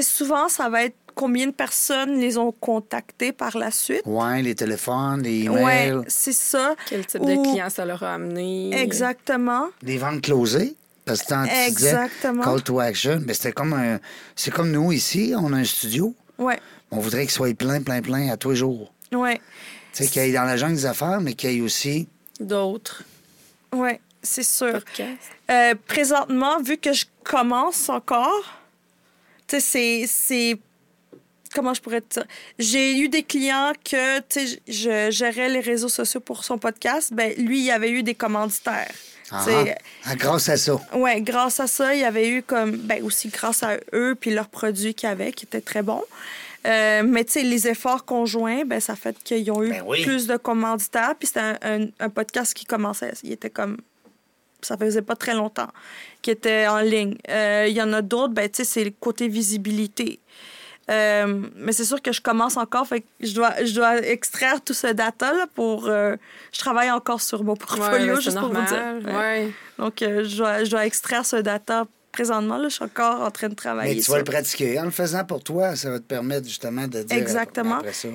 souvent, ça va être combien de personnes les ont contactés par la suite. Ouais, les téléphones, les emails, c'est ça. Quel type Ou- de client ça leur a amené? Exactement. les ventes closées. Parce que tant tu disais Exactement. call to action, mais c'était comme un. C'est comme nous ici, on a un studio. Ouais, On voudrait qu'il soit plein, plein, plein à tous les jours. ouais, Tu sais, qu'il y ait dans la jungle des affaires, mais qu'il y ait aussi. D'autres ouais, c'est sûr. Euh, présentement, vu que je commence encore, tu sais, c'est- c'est. Comment je pourrais te dire? J'ai eu des clients que, tu sais, je gérais les réseaux sociaux pour son podcast. Ben, lui, il avait eu des commanditaires. Ah, C'est- ah, grâce à ça. Ouais, grâce à ça, il y avait eu comme. Ben, aussi grâce à eux, puis leurs produits qu'ils avaient, qui étaient très bons. Euh, mais tu sais, les efforts conjoints, ben, ça fait qu'ils ont eu Ben oui. plus de commanditaires. Puis c'était un, un- un podcast qui commençait. Il était comme. Ça faisait pas très longtemps, qui était en ligne. Euh, Il y en a d'autres, ben, tu sais, c'est le côté visibilité. Euh, mais c'est sûr que je commence encore, fait que je dois, je dois extraire tout ce data-là pour. euh, je travaille encore sur mon portfolio, juste pour vous dire. Ouais. Ouais. Donc, euh, je, dois, je dois extraire ce data. Présentement, là, je suis encore en train de travailler Mais tu sur- vas le pratiquer. En le faisant pour toi, ça va te permettre justement de dire. Exactement. Après ça,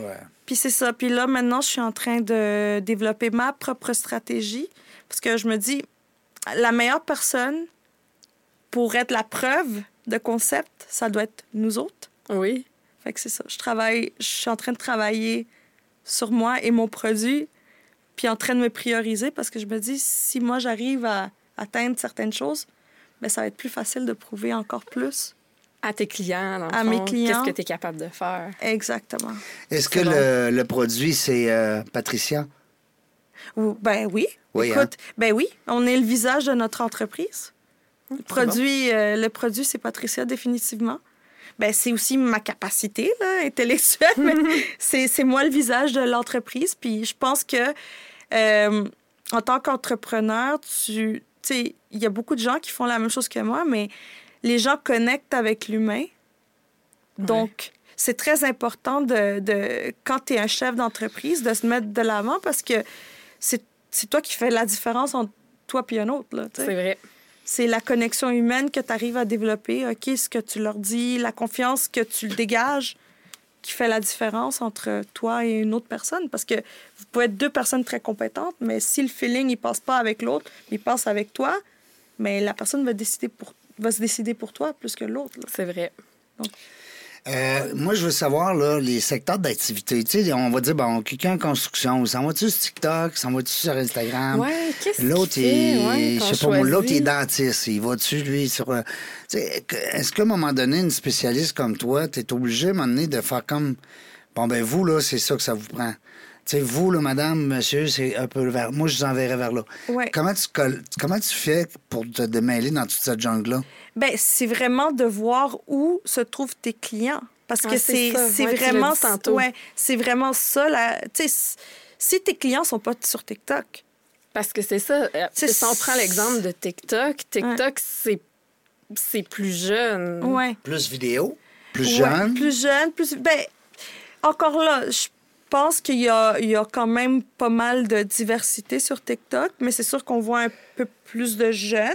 Puis c'est ça. Puis là, maintenant, je suis en train de développer ma propre stratégie. Parce que je me dis, la meilleure personne pour être la preuve de concept, ça doit être nous autres. Oui. Fait que c'est ça. Je travaille, je suis en train de travailler sur moi et mon produit, puis en train de me prioriser parce que je me dis, si moi j'arrive à atteindre certaines choses, ben ça va être plus facile de prouver encore plus. À tes clients, dans le À fond, mes clients. Qu'est-ce que tu es capable de faire? Exactement. Est-ce que le, le produit, c'est euh, Patricia? Ben oui. Oui, hein? Écoute, ben oui, on est le visage de notre entreprise. Le produit, euh, le produit, c'est Patricia, définitivement. Ben, c'est aussi ma capacité là, intellectuelle, mais c'est c'est moi le visage de l'entreprise. Puis je pense que euh, en tant qu'entrepreneur, tu tu sais, il y a beaucoup de gens qui font la même chose que moi, mais les gens connectent avec l'humain. Donc, c'est très important de, de quand tu es un chef d'entreprise, de se mettre de l'avant parce que c'est c'est toi qui fais la différence entre toi et un autre. C'est vrai. C'est la connexion humaine que tu arrives à développer, OK, ce que tu leur dis, la confiance que tu le dégages qui fait la différence entre toi et une autre personne. Parce que vous pouvez être deux personnes très compétentes, mais si le feeling, il passe pas avec l'autre, il passe avec toi, mais la personne va, décider pour, va se décider pour toi plus que l'autre. C'est vrai. Euh, moi, je veux savoir là, les secteurs d'activité. Tu sais, on va dire, bon, quelqu'un en construction, s'en va-tu sur TikTok, s'en va-tu sur Instagram? Ouais, qu'est-ce L'autre, ouais, je sais pas l'autre, est dentiste. Il va-tu, lui, sur. euh, tu sais, que- Est-ce qu'à un moment donné, une spécialiste comme toi, tu es obligé, à un moment donné, de faire comme. Bon, ben, vous, là, c'est ça que ça vous prend. Sais, vous, là, madame, monsieur, c'est un peu vers. Moi, je vous enverrai vers là. Ouais. Comment, tu comment tu fais pour te démêler dans toute cette jungle-là? Ben, c'est vraiment de voir où se trouvent tes clients. Parce Ah, que c'est Ouais, vraiment, ouais, c'est vraiment ça. La, tu sais, s- si tes clients sont pas sur TikTok, Parce que c'est ça. euh, Si on prend l'exemple de TikTok, TikTok, c'est c'est plus jeune. ouais. Plus vidéo, plus Ouais, jeune. plus jeune, plus. Ben, encore là, je pense qu'il y a, il y a quand même pas mal de diversité sur TikTok, mais c'est sûr qu'on voit un peu plus de jeunes.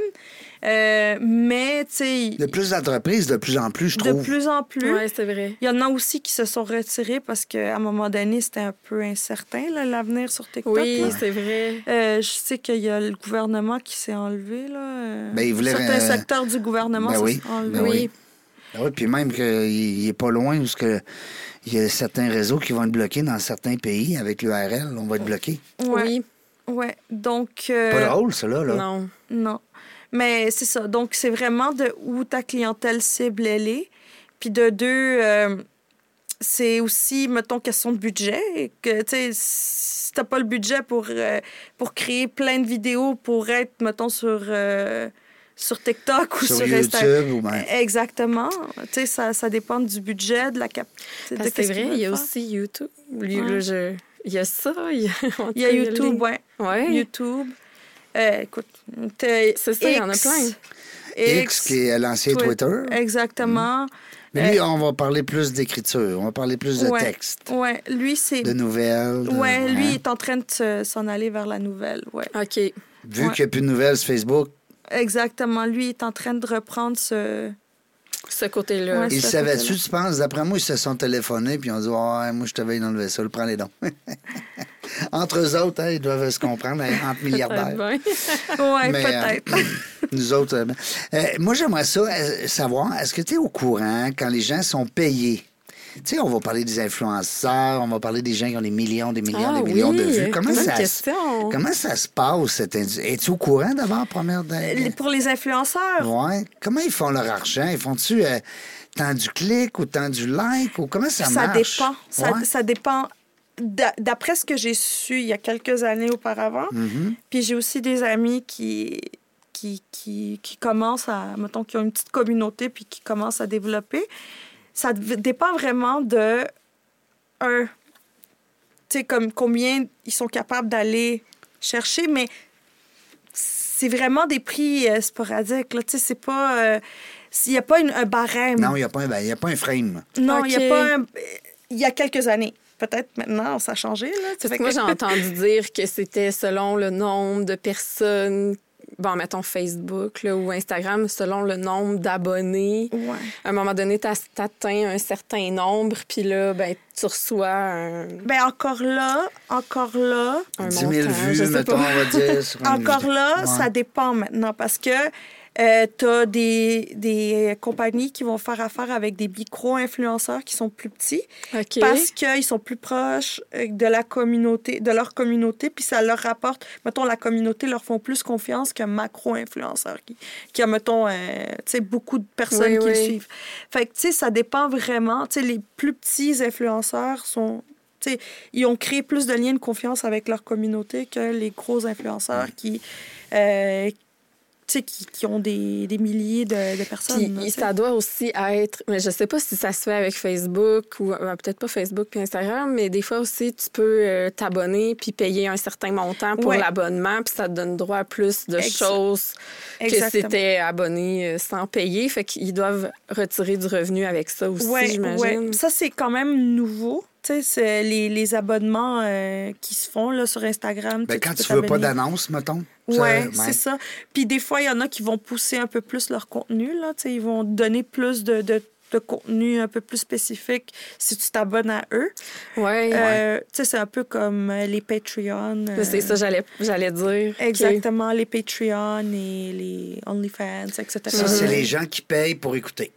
Euh, mais, tu sais, De plus d'entreprises, de plus en plus, je de trouve. plus en plus. Ouais, c'est vrai. Il y en a aussi qui se sont retirés parce qu'à un moment donné, c'était un peu incertain, là, l'avenir sur TikTok. Oui, là. c'est vrai. Euh, je sais qu'il y a le gouvernement qui s'est enlevé. Là, Ben, il voulait, Certains euh, secteurs du gouvernement ben se oui, sont enlevés. ben oui. Oui. Ah oui, puis même qu'il n'est pas loin parce que il y a certains réseaux qui vont être bloqués dans certains pays avec l'URL, on va être bloqué. Ouais, Oui. ouais. Donc, euh, Pas drôle, ça, là. là. Non. non. Mais c'est ça. Donc, c'est vraiment de où ta clientèle cible, elle est. Puis de deux, euh, c'est aussi, mettons, question de budget. et Que, tu sais, si t'as pas le budget pour, euh, pour créer plein de vidéos pour être, mettons, sur, euh, sur TikTok ou Sur sur, Instagram. YouTube ou ben, Exactement. Tu sais, ça, ça dépend du budget, de la cap. c'est vrai, il y a aussi YouTube. Ouais. je- Il y a ça. Il y a, Il y a YouTube, ouais. Ouais. YouTube. Euh, écoute, C'est ça, il y en a X, plein. X, qui est l'ancien Twi- Twitter. Exactement. Mais lui, on va parler plus d'écriture, on va parler plus de ouais. texte, Ouais, lui, c'est. de nouvelles. de- Ouais, lui, hein. il est en train de se- s'en aller vers la nouvelle. Ouais. OK. Vu ouais. qu'il n'y a plus de nouvelles sur Facebook, Exactement. Lui, il est en train de reprendre ce. Ce côté-là. Ouais, il savait-tu, tu penses? D'après moi, ils se sont téléphonés puis ils ont dit Ouais, moi, je te veille dans le vaisseau, prends les dons. Entre eux autres, hein, ils doivent se comprendre, hein, entre milliardaires. bien. Ouais, Mais, euh, peut-être. Nous autres. euh, euh, moi, j'aimerais ça euh, savoir, est-ce que tu es au courant quand les gens sont payés? Tu sais, on va parler des influenceurs, on va parler des gens qui ont des millions, des millions, Ah des millions de oui, vues. Comment bonne ça, question. comment ça se passe, cette indu- Es-tu au courant d'abord, première Les- Pour les influenceurs, Ouais. Comment ils font leur argent? Ils font-tu euh, tant du clic ou tant du like ou comment ça, ça marche? dépend. Ça, Ouais. ça dépend. D'a- D'après ce que j'ai su il y a quelques années auparavant, Mhm. puis j'ai aussi des amis qui, qui, qui, qui commencent à, mettons, qui ont une petite communauté puis qui commencent à développer. Ça dépend vraiment de un, tu sais, comme combien ils sont capables d'aller chercher, mais c'est vraiment des prix euh, sporadiques. Là. Tu sais, c'est pas. euh, Il n'y a pas une- un barème. Non, il n'y a, pas un- il y a pas un frame. Non, il y Ok. a pas un... Il y a quelques années. Peut-être maintenant, ça a changé. Là, Tu Parce sais, que moi, j'ai entendu dire que c'était selon le nombre de personnes, bon, mettons Facebook là, ou Instagram, selon le nombre d'abonnés. Ouais. À un moment donné, tu atteins un certain nombre, puis là, ben, tu reçois un, Ben encore là, encore là, un 10 000 montant, vues, mettons, on va dire. sur encore là, Ouais. ça dépend maintenant parce que euh, tu as des, des compagnies qui vont faire affaire avec des micro-influenceurs qui sont plus petits parce qu'ils sont plus proches euh, de la communauté, de leur communauté, puis ça leur rapporte, mettons, la communauté leur font plus confiance qu'un macro-influenceur qui, qui a, mettons, euh, tu sais, beaucoup de personnes Oui, qui le suivent. Fait que, tu sais, ça dépend vraiment. Tu sais, les plus petits influenceurs sont... tu sais, ils ont créé plus de liens de confiance avec leur communauté que les gros influenceurs qui, euh, qui, qui ont des, des milliers de, de personnes. Puis ça doit aussi être, mais je sais pas si ça se fait avec Facebook ou euh, peut-être pas Facebook puis Instagram, mais des fois aussi tu peux euh, t'abonner puis payer un certain montant pour Ouais. l'abonnement puis ça te donne droit à plus de choses que si t'étais abonné euh, sans payer, fait qu'ils doivent retirer du revenu avec ça aussi, Ouais, j'imagine. ouais. Ça, c'est quand même nouveau. Tu sais, les, les abonnements euh, qui se font là, sur Instagram. Ben, quand peux tu veux pas d'annonce, mettons. Oui, c'est ça. Puis des fois, il y en a qui vont pousser un peu plus leur contenu. Là, Tu ils vont donner plus de, de, de contenu un peu plus spécifique si tu t'abonnes à eux. Ouais. Euh, tu c'est un peu comme euh, les Patreon. euh, C'est ça j'allais j'allais dire. Exactement, les Patreon et les OnlyFans, etc. Ça, c'est les gens qui payent pour écouter.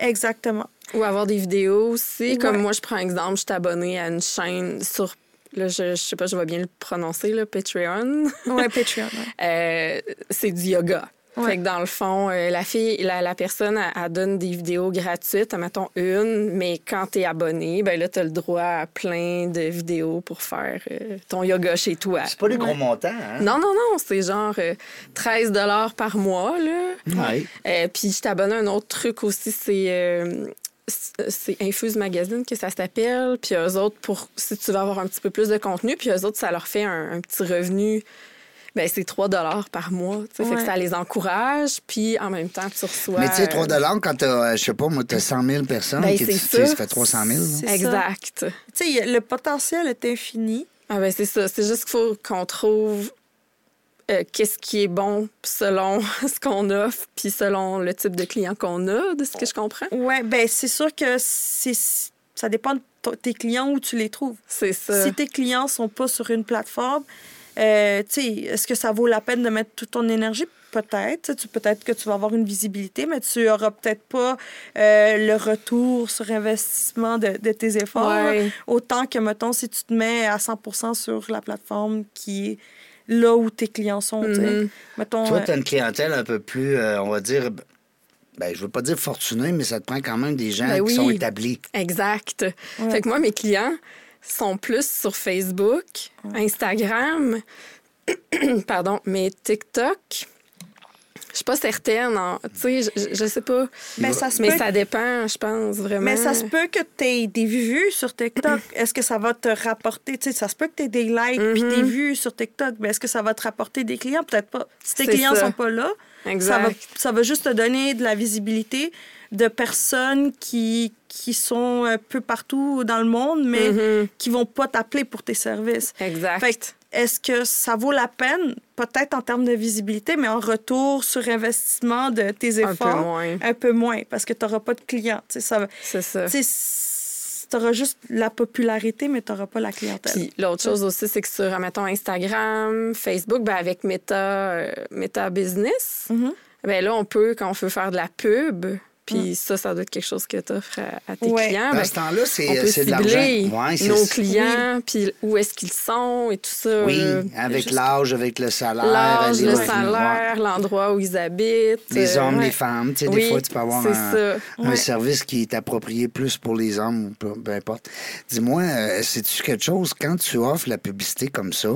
Exactement. Ou avoir des vidéos aussi. Comme moi, je prends exemple, je suis abonnée à une chaîne sur. Là, je, je sais pas, je vais bien le prononcer, là, Patreon. Ouais, Patreon. ouais. Euh, c'est du yoga. Ouais. Fait que dans le fond, euh, la fille, la, la personne, elle, elle donne des vidéos gratuites, mettons une, mais quand t'es abonné, ben là, t'as le droit à plein de vidéos pour faire euh, ton yoga chez toi. C'est pas des gros montants, hein? Non, non, non, c'est genre euh, 13 par mois, là. Ouais. Euh, puis je t'abonne à un autre truc aussi, c'est euh, c'est- c'est Infuse Magazine que ça s'appelle. Puis eux autres, pour si tu veux avoir un petit peu plus de contenu, puis eux autres, ça leur fait un, un petit revenu. Ben, c'est 3 par mois. tu sais. Fait que Ouais. ça les encourage, puis en même temps, tu reçois. Mais tu sais, euh, 3 quand t'as, euh, je sais pas, moi, t'as 100 000 personnes Ben, qui tu ça. ça fait 300 000. là. C'est ça. Exact. Tu sais, le potentiel est infini. Ah ben c'est ça. C'est juste qu'il faut qu'on trouve euh, qu'est-ce qui est bon selon ce qu'on offre, puis selon le type de client qu'on a, de ce que je comprends. Ouais, ben c'est sûr que c'est ça dépend de tes clients où tu les trouves. C'est ça. Si tes clients sont pas sur une plateforme, euh, est-ce que ça vaut la peine de mettre toute ton énergie? Peut-être. Tu Peut-être que tu vas avoir une visibilité, mais tu auras peut-être pas euh, le retour sur investissement de, de tes efforts. Ouais. Autant que, mettons, si tu te mets à 100% sur la plateforme qui est là où tes clients sont. Mhm. Mettons, Toi, euh, tu as une clientèle un peu plus, euh, on va dire, ben, je veux pas dire fortunée, mais ça te prend quand même des gens Ben qui oui. sont établis. Exact. Ouais. Fait que moi, mes clients sont plus sur Facebook, Instagram, pardon, mais TikTok. Je suis pas certaine. en- Tu sais, je, je sais pas. Ben, ça se Mais peut ça dépend, je pense, vraiment. Mais ça se peut que tu aies des vues sur TikTok. Est-ce que ça va te rapporter? Tu sais, ça se peut que tu aies des likes puis des vues sur TikTok. Mais est-ce que ça va te rapporter des clients? Peut-être pas. Si tes clients ça. sont pas là, ça va, ça va juste te donner de la visibilité de personnes qui, qui sont un peu partout dans le monde, mais Mhm. qui vont pas t'appeler pour tes services. Exact. Fait est-ce que ça vaut la peine? Peut-être en termes de visibilité, mais en retour sur investissement de tes Un peu efforts, moins. un peu moins, parce que tu n'auras pas de clients. Ça C'est ça. tu auras juste la popularité, mais tu n'auras pas la clientèle. Puis l'autre chose aussi, c'est que sur, mettons, Instagram, Facebook, ben avec Meta, euh, Meta Business, Mhm. ben là, on peut, quand on veut faire de la pub, puis ça, ça doit être quelque chose que tu offres à, à tes Ouais. clients. Dans ben, ce temps-là, on c'est de l'argent. cibler Ouais, nos clients, puis où est-ce qu'ils sont et tout ça. Oui, là. avec Juste l'âge, avec le salaire. L'âge, les le salaire, l'endroit où ils habitent. Les euh, hommes, ouais. les femmes. Tu sais, des Oui, fois, tu peux avoir un, un service qui est approprié plus pour les hommes ou peu, peu importe. Dis-moi, euh, sais-tu quelque chose, quand tu offres la publicité comme ça,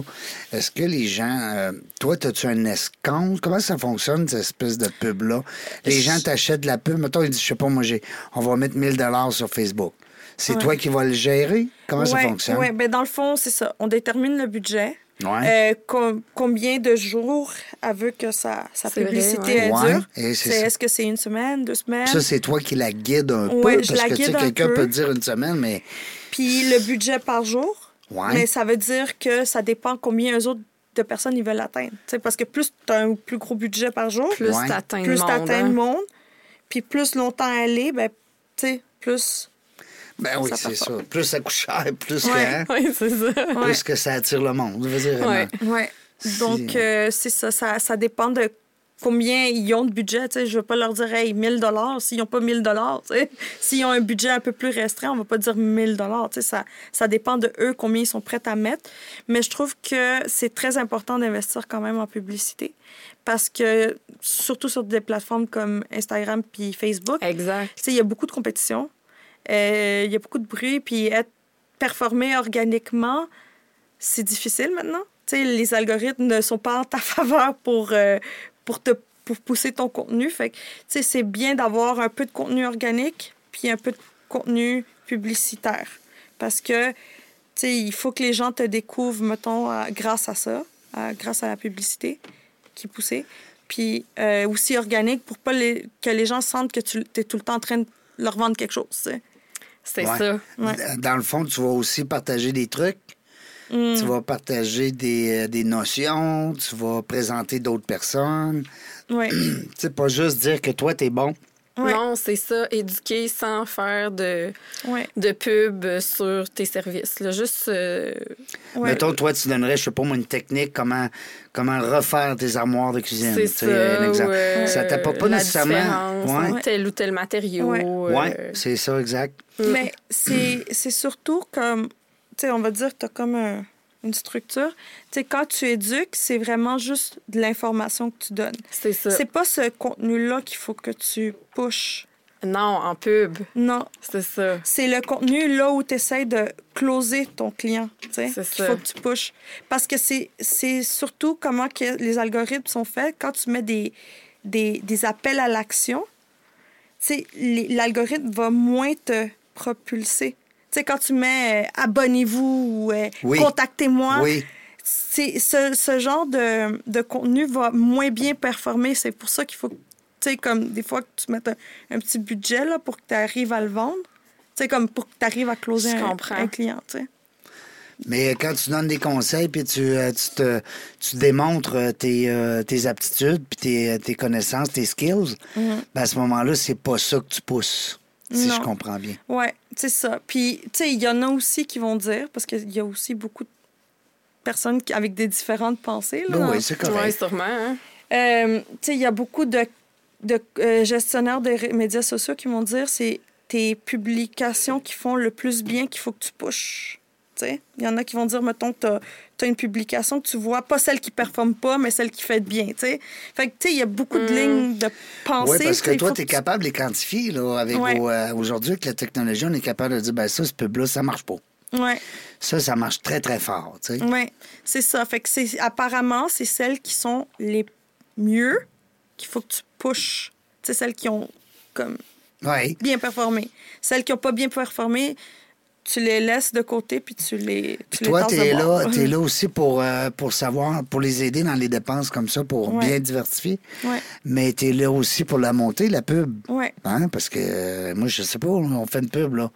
est-ce que les gens. euh, toi, as-tu un escompte? Comment ça fonctionne, cette espèce de pub-là? Les gens t'achètent de la pub. Mettons, ils disent, je sais pas, moi, j'ai, on va mettre 1000 sur Facebook. C'est Ouais. toi qui vas le gérer? Comment ça Ouais, fonctionne? ouais, ben dans le fond, c'est ça. On détermine le budget. Ouais. Euh, com- combien de jours elle veut que sa, sa vrai, publicité Ouais, dure? et c'est C'est- ça. Est-ce que c'est une semaine, deux semaines? Ça, c'est toi qui la guides un Ouais, peu, je parce la que tu sais, guide un quelqu'un peu. peut dire une semaine, mais Puis le budget par jour. Ouais. Mais ça veut dire que ça dépend combien eux autres de personnes ils veulent atteindre. Tu sais, parce que plus tu as un plus gros budget par jour, Plus Ouais. t'atteins le plus monde. tu atteins hein. le monde, puis plus longtemps est, ben, tu sais, plus. ben oui, c'est ça. Plus ça coûte cher, plus, Ouais. que, hein, Oui, c'est ça. plus que ça attire le monde. Je veux dire, Ouais. Donc, euh, c'est ça, ça. Ça dépend de combien ils ont de budget. Tu sais, je ne veux pas leur dire, hey, 1000 s'ils n'ont pas 1000 tu sais. S'ils ont un budget un peu plus restreint, on ne va pas dire 1000 tu sais, ça, ça dépend de eux, combien ils sont prêts à mettre. Mais je trouve que c'est très important d'investir quand même en publicité. Parce que, surtout sur des plateformes comme Instagram puis Facebook, Exact. il y a beaucoup de compétition, euh, il y a beaucoup de bruit, puis être performer organiquement, c'est difficile maintenant. Tu sais, les algorithmes ne sont pas en ta faveur pour, euh, pour te pour pousser ton contenu. Fait c'est bien d'avoir un peu de contenu organique puis un peu de contenu publicitaire. Parce que, il faut que les gens te découvrent, mettons, à- grâce à ça, à- grâce à la publicité qui poussée. Puis euh, aussi organique pour pas les, que les gens sentent que tu es tout le temps en train de leur vendre quelque chose. C'est Ouais. ça. Ouais. Dans le fond, tu vas aussi partager des trucs. Mm. Tu vas partager des, euh, des notions, tu vas présenter d'autres personnes. Ouais. Tu sais, pas juste dire que toi, t'es bon. Ouais. Non, c'est ça. Éduquer sans faire de, Ouais. de pub sur tes services. Là. Juste. euh, Ouais. Mettons, toi, tu donnerais, je sais pas moi, une technique, comment, comment refaire tes armoires de cuisine. c'est tu sais, ça. un exemple. euh, ça t'apporte pas la nécessairement. tel ou tel matériau. Ouais. euh, Ouais, c'est ça, exact. Mais c'est c'est surtout comme, tu sais, on va dire tu as comme un- une structure. Tu sais, quand tu éduques, c'est vraiment juste de l'information que tu donnes. C'est ça. C'est pas ce contenu-là qu'il faut que tu pushes. Non, en pub. Non. C'est ça. C'est le contenu là où tu essaies de closer ton client. tu sais, C'est ça. faut que tu pushes. Parce que c'est c'est surtout comment que les algorithmes sont faits. Quand tu mets des, des, des appels à l'action, tu sais, les- l'algorithme va moins te propulser. Tu sais, quand tu mets euh, abonnez-vous ou euh, Oui. contactez-moi, Oui. c'est ce, ce genre de, de contenu va moins bien performer. C'est pour ça qu'il faut, tu sais, comme des fois que tu mettes un, un petit budget là, pour que tu arrives à le vendre. Tu sais, comme pour que tu arrives à closer un, un client, tu sais. Mais quand tu donnes des conseils, puis tu, euh, tu, te, tu démontres euh, tes, euh, tes aptitudes, puis tes, tes connaissances, tes skills, ben à ce moment-là, c'est pas ça que tu pousses, si Non. je comprends bien. Ouais, c'est ça. Puis, tu sais, il y en a aussi qui vont dire, parce qu'il y a aussi beaucoup de personnes avec des différentes pensées. Là, Ben oui, c'est Oui, correct. sûrement. hein. Euh, tu sais, il y a beaucoup de, de euh, gestionnaires de médias sociaux qui vont dire c'est tes publications qui font le plus bien qu'il faut que tu pushes. Tu sais, il y en a qui vont dire, mettons, tu as, une publication que tu vois, pas celle qui performe pas, mais celle qui fait bien. tu sais. Fait que, tu sais, il y a beaucoup de lignes de pensée. Oui, parce tu que toi, tu es capable de les quantifier. Là, avec Ouais. vos, euh, Aujourd'hui, avec la technologie, on est capable de dire ben ça, ce pub-là, ça marche pas. tu- Ouais. Ça, ça marche très, très fort. tu sais. Oui, c'est ça. Fait que c'est apparemment, c'est celles qui sont les mieux, qui qu'il faut que tu pushes. Tu sais, celles qui ont comme Oui. bien performé. Celles qui n'ont pas bien performé, tu les laisses de côté puis tu les. Tu Puis toi, tu es là, t'es là aussi pour, euh, pour savoir, pour les aider dans les dépenses comme ça, pour Ouais. bien diversifier. Ouais. Mais tu es là aussi pour la montée, la pub. Ouais. Hein? Parce que euh, moi, je sais pas, on fait une pub, là.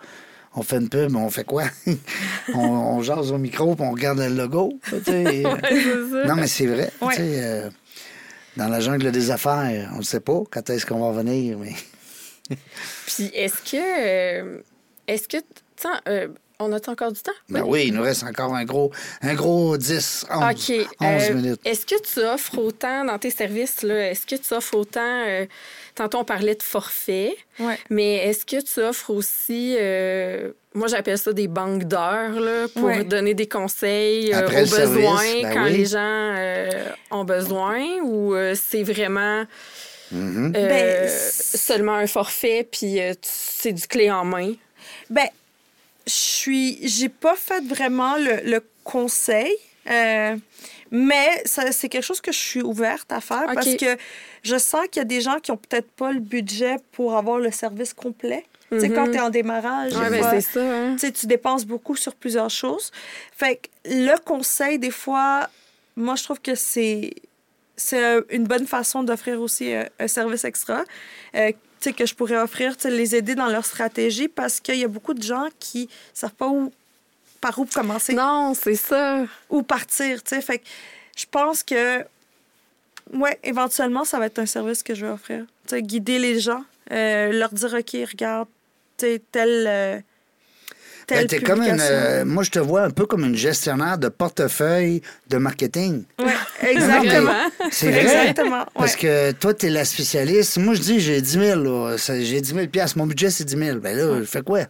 On fait une pub, on fait quoi? on, on jase au micro, puis on regarde le logo. non, mais c'est vrai. Euh, dans la jungle des affaires, on ne sait pas quand est-ce qu'on va revenir, mais... Puis est-ce que. est-ce que. Tiens, euh, on a encore du temps? Ben oui, il nous reste encore un gros, un gros 10, 11, OK. 11 Euh, minutes. Est-ce que tu offres autant dans tes services, là? Est-ce que tu offres autant. euh, tantôt, on parlait de forfait, Ouais. mais est-ce que tu offres aussi. euh, moi, j'appelle ça des banques d'heures, là, pour Ouais. donner des conseils euh, Après aux service, besoins ben quand oui. les gens euh, ont besoin ou euh, c'est vraiment. Mhm. euh, Ben, seulement un forfait, puis euh, c'est du clé en main? Ben, je suis. J'ai pas fait vraiment le, le conseil, euh, mais ça- c'est quelque chose que je suis ouverte à faire parce que je sens qu'il y a des gens qui ont peut-être pas le budget pour avoir le service complet. Tu sais, Mhm. quand tu es en démarrage, Ouais, ben, ça. hein. tu dépenses beaucoup sur plusieurs choses. Fait que le conseil, des fois, moi, je trouve que c'est c'est une bonne façon d'offrir aussi euh, un service extra. euh, que je pourrais offrir, les aider dans leur stratégie parce qu'il y a beaucoup de gens qui savent pas où, par où commencer, Non, c'est ça. où partir, tu sais. Fait que je pense que, ouais, éventuellement, ça va être un service que je vais offrir. Tu sais, guider les gens, euh, leur dire, OK, regarde, tu sais, tel... euh, Ben, comme une, euh, moi, je te vois un peu comme une gestionnaire de portefeuille de marketing. Mais exactement. C'est vrai? Exactement. Parce que toi, tu es la spécialiste. Moi, je dis, j'ai 10 000. là. Ça- J'ai 10 000 piastres. Mon budget, c'est 10 000. Ben là, je fais quoi?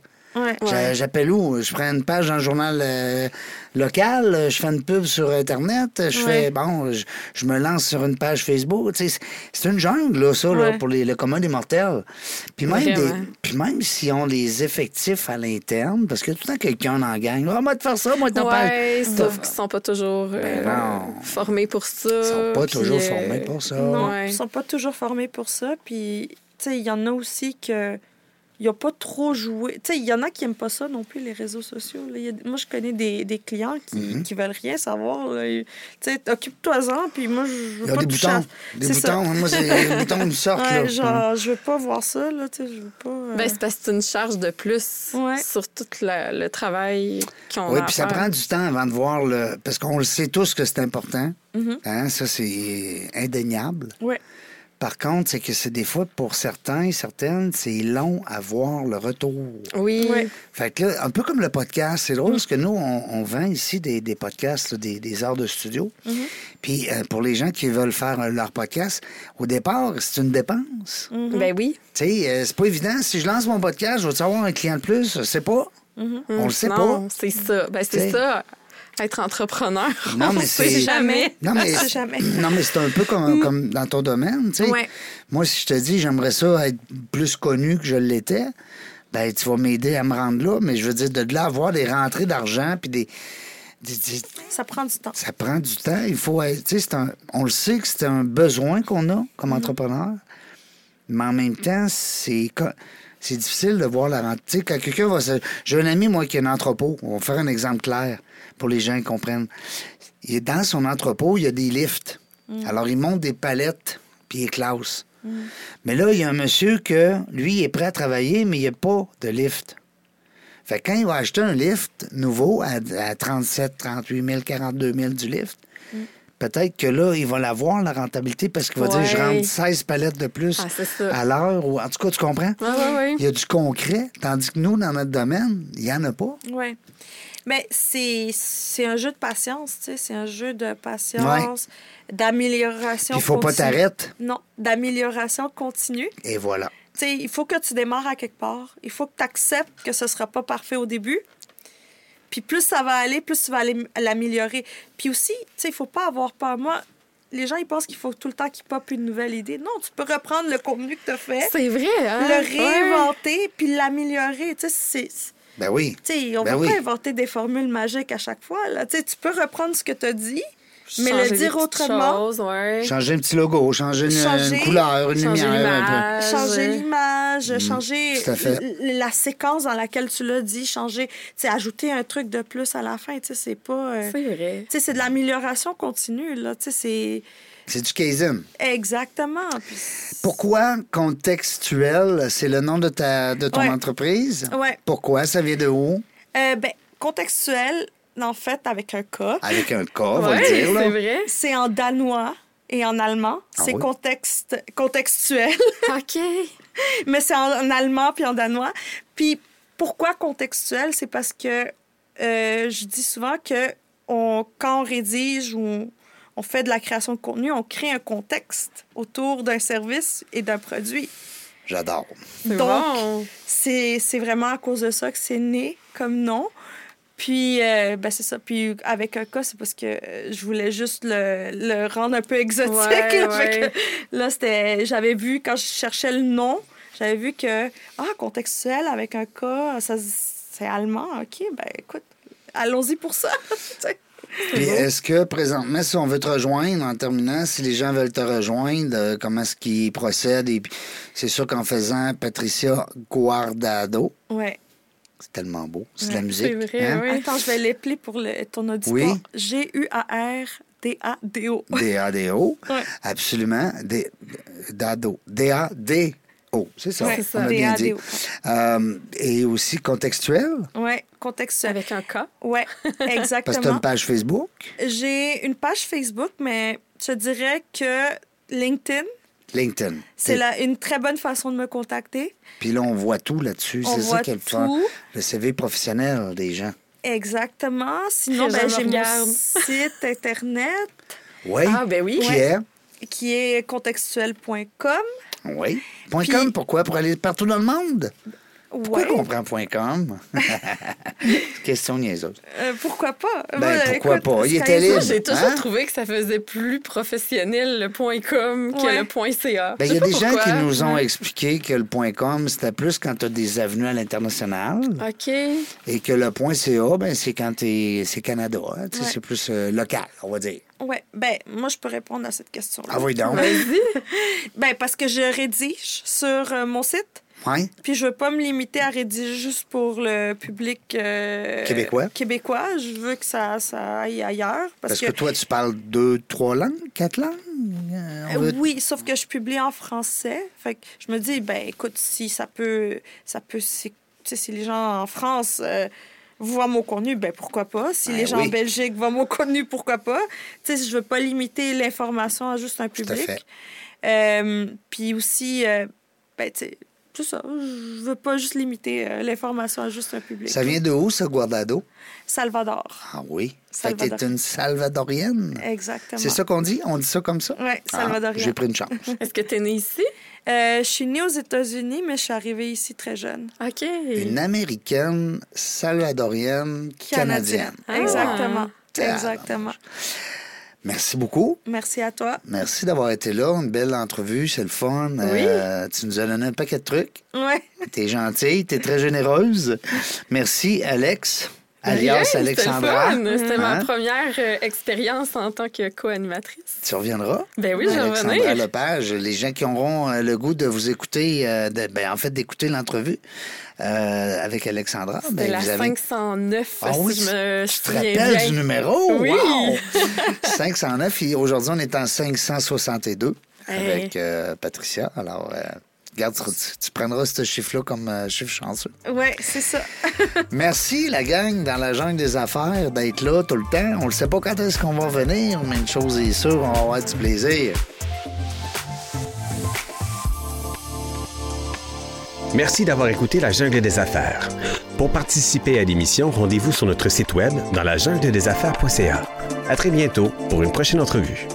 Ouais. J'appelle où? Je prends une page dans le journal euh, local, je fais une pub sur Internet, je Ouais. fais, bon, je, je me lance sur une page Facebook. Tu sais, C'est c'est une jungle, là, ça, là, pour les, le commun des mortels. Puis même, des- puis même s'ils ont les effectifs à l'interne, parce que tout le temps, quelqu'un dans la gang, ah, moi, te faire ça, moi, t'en parle. Ouais, sauf qu'ils sont pas toujours euh, Ben formés pour ça. Ils sont pas toujours euh, formés pour ça. Non, Ouais. ils sont pas toujours formés pour ça. Puis, tu sais, il y en a aussi que. Ils n'ont pas trop joué. Tu sais, il y en a qui n'aiment pas ça non plus, les réseaux sociaux. là. Il y a- Moi, je connais des, des clients qui, Mm-hmm. qui veulent rien savoir. Tu sais, occupe-toi-en, puis moi, je veux Il y a pas des toucher boutons. à- Des ça. boutons. Moi, c'est les boutons me sortent, Ouais, genre, je veux pas voir ça, là, tu sais, je veux pas... euh, Ben, c'est parce que c'est une charge de plus Ouais. sur tout la- le travail qu'on Oui, a à puis ça faire. prend du temps avant de voir le. Parce qu'on le sait tous que c'est important. Mhm. Hein, ça, c'est indéniable. Ouais. Par contre, c'est que c'est des fois, pour certains et certaines, c'est long à voir le retour. Oui. Ouais. Fait que là, un peu comme le podcast, c'est drôle parce que nous, on, on vend ici des, des podcasts, là, des, des heures de studio. Puis euh, pour les gens qui veulent faire euh, leur podcast, au départ, c'est une dépense. Ben oui. Tu sais, euh, c'est pas évident. Si je lance mon podcast, je vais avoir un client de plus? Je sais pas. On le sait non, pas. c'est ça. Ben, c'est ça. Être entrepreneur. Non, on mais sait c'est- jamais. Non, mais, On sait jamais. non, mais c'est un peu comme, comme dans ton domaine. tu sais. Ouais. Moi, si je te dis, j'aimerais ça être plus connu que je l'étais, ben, tu vas m'aider à me rendre là. Mais je veux dire, de là avoir des rentrées d'argent, puis des, des- des- Ça prend du temps. Ça prend du temps. Il faut être- un- on le sait que c'est un besoin qu'on a comme entrepreneur. Mais en même temps, c'est. difficile de voir la sais, quand quelqu'un va se. J'ai un ami, moi, qui a un entrepôt. On va faire un exemple clair pour les gens qui comprennent. Il est dans son entrepôt, il y a des lifts. Alors, il monte des palettes, puis il classe. Mais là, il y a un monsieur que, lui, il est prêt à travailler, mais il n'y a pas de lift. Fait que quand il va acheter un lift nouveau à, à 37, 38 000, 42 000 du lift, peut-être que là, il va l'avoir, la rentabilité, parce qu'il va dire, je rentre 16 palettes de plus Ah, à l'heure. Ou, en tout cas, tu comprends? Ouais, ouais, ouais. Il y a du concret, tandis que nous, dans notre domaine, il n'y en a pas. Oui. Mais c'est c'est un jeu de patience, tu sais. C'est un jeu de patience, d'amélioration. Puis il faut pas t'arrêter. Non, d'amélioration continue. Et voilà. Tu sais, il faut que tu démarres à quelque part. Il faut que tu acceptes que ce sera pas parfait au début. Puis plus ça va aller, plus tu vas aller l'améliorer. Puis aussi, tu sais, il faut pas avoir peur. Moi, les gens, ils pensent qu'il faut tout le temps qu'ils popent une nouvelle idée. Non, tu peux reprendre le contenu que tu as fait, C'est vrai, hein? le Ouais. réinventer, puis l'améliorer. Tu sais, c'est... Ben oui. Tu sais, on Ben va oui. pas inventer des formules magiques à chaque fois. Là. Tu sais, tu peux reprendre ce que tu as dit, Mais le changer dire autrement. choses, ouais. Changer un petit logo, changer une, Changer- une couleur, une changer lumière. un peu. l'image. changer l'image, changer Mm. l- la séquence dans laquelle tu l'as dit, changer, tu sais, ajouter un truc de plus à la fin, tu sais, c'est pas... euh, C'est vrai. tu sais, c'est de l'amélioration continue, là, tu sais, c'est... C'est du Kaizen. Exactement. Puis- Pourquoi contextuel, c'est le nom de, ta, de ton Ouais. entreprise? Ouais. Pourquoi? Ça vient de où? Euh, ben, contextuel, en fait, avec un K, Avec un cas, on va Ouais, le dire. là. c'est vrai. c'est en danois et en allemand. Ah c'est oui? contexte, contextuel, OK. mais c'est en, en allemand puis en danois. Puis pourquoi contextuel? C'est parce que euh, je dis souvent que on, quand on rédige ou on, fait de la création de contenu, on crée un contexte autour d'un service et d'un produit. J'adore. Donc, bon. C'est c'est vraiment à cause de ça que c'est né comme nom. Puis, euh, ben c'est ça. Puis, avec un cas, c'est parce que euh, je voulais juste le, le rendre un peu exotique. Ouais, ouais. là, c'était... J'avais vu, quand je cherchais le nom, j'avais vu que, ah, contextuel avec un cas, ça, c'est allemand. OK, ben écoute, allons-y pour ça. Puis est-ce que présentement, si on veut te rejoindre en terminant, si les gens veulent te rejoindre, euh, comment est-ce qu'ils procèdent? Et puis, c'est sûr qu'en faisant Patricia Guardado, ouais. c'est tellement beau, c'est de la musique. c'est vrai, hein? oui. Attends, je vais l'épeler pour le- ton auditoire. Oui. G-U-A-R-D-A-D-O. D-A-D-O. Ouais. Absolument. D- Dado. D-A-D-O. C'est ça. Ouais, ça. On a bien dit. Euh, et aussi contextuel, Ouais, contextuel. Avec un cas. Ouais, parce que tu as exactement. une page Facebook. J'ai une page Facebook, mais je dirais que LinkedIn, LinkedIn. c'est la- une très bonne façon de me contacter. Puis là, on voit tout là-dessus. On C'est ça voit qui est le fun. tout. Le CV professionnel des gens. Exactement. Sinon, ben, j'ai mon site Internet Oui. Ah, ben oui. Qui Ouais. est? qui est contextuel.com. Oui. Point Puis- .com, pourquoi? Pour aller partout dans le monde? Pourquoi Ouais. qu'on prend point .com? Question niaiseuse. Euh, pourquoi pas? Ben, pourquoi écoute, pas? Il était libre. J'ai toujours Hein? trouvé que ça faisait plus professionnel le point .com que le point .ca. Ben, il y a des gens qui nous ont Ouais. expliqué que le point .com, c'était plus quand tu as des avenues à l'international OK. et que le point .ca, ben, c'est quand t'es- c'est Canada. hein. C'est plus euh, local, on va dire. Ouais, ben, moi, je peux répondre à cette question-là. Ah oui, donc. Vas-y. Ben, parce que je rédige sur euh, mon site. Ouais. Puis je veux pas me limiter à rédiger juste pour le public euh, Québécois. Québécois. Je veux que ça, ça aille ailleurs. Parce, Parce que, toi, tu parles deux, trois langues, quatre langues? Euh, Euh, veut- Oui, sauf que je publie en français. Fait que je me dis, ben écoute, si ça peut, ça peut, si, si les gens en France euh, voient mon contenu, ben pourquoi pas. Si Ben les gens oui. en Belgique voient mon contenu, pourquoi pas. Tu sais, je veux pas limiter l'information à juste un à public. fait. Euh, Puis aussi, ben tu sais, c'est ça. Je veux pas juste limiter euh, l'information à juste un public. Ça vient de où, ça, Guardado? Salvador. Ah oui. Fait que Salvador. t'es une salvadorienne. Exactement. C'est ça qu'on dit? On dit ça comme ça? Ouais, Ah, salvadorienne. J'ai pris une chance. Est-ce que tu es né ici? Euh, je suis née aux États-Unis, mais je suis arrivée ici très jeune. OK. Une américaine salvadorienne canadienne. Ah. Exactement. Ah. Exactement. Merci beaucoup. Merci à toi. Merci d'avoir été là. Une belle entrevue, c'est le fun. Euh, tu nous as donné un paquet de trucs. Ouais. T'es gentille, t'es très généreuse. Merci, Alex, alias Alexandra. C'était ma Hein? première euh, expérience en tant que co-animatrice. Tu reviendras? Ben oui, je Alexandra. Lepage, les gens qui auront euh, le goût de vous écouter, euh, de- ben, en fait, d'écouter l'entrevue euh, avec Alexandra. C'était ben, la vous avez- 509, Ah si je me tu te souviens rappelles bien. du numéro? Oui. Wow! 509. Et aujourd'hui, on est en 562 Hey. avec Patricia. Alors, euh, regarde, tu, tu prendras ce chiffre-là comme euh, chiffre chanceux. Ouais, c'est ça. Merci, la gang, dans la jungle des affaires, d'être là tout le temps. On ne sait pas quand est-ce qu'on va venir, mais une chose est sûre, on va avoir du plaisir. Merci d'avoir écouté La Jungle des Affaires. Pour participer à l'émission, rendez-vous sur notre site web dans la jungle des affaires.ca. À très bientôt pour une prochaine entrevue.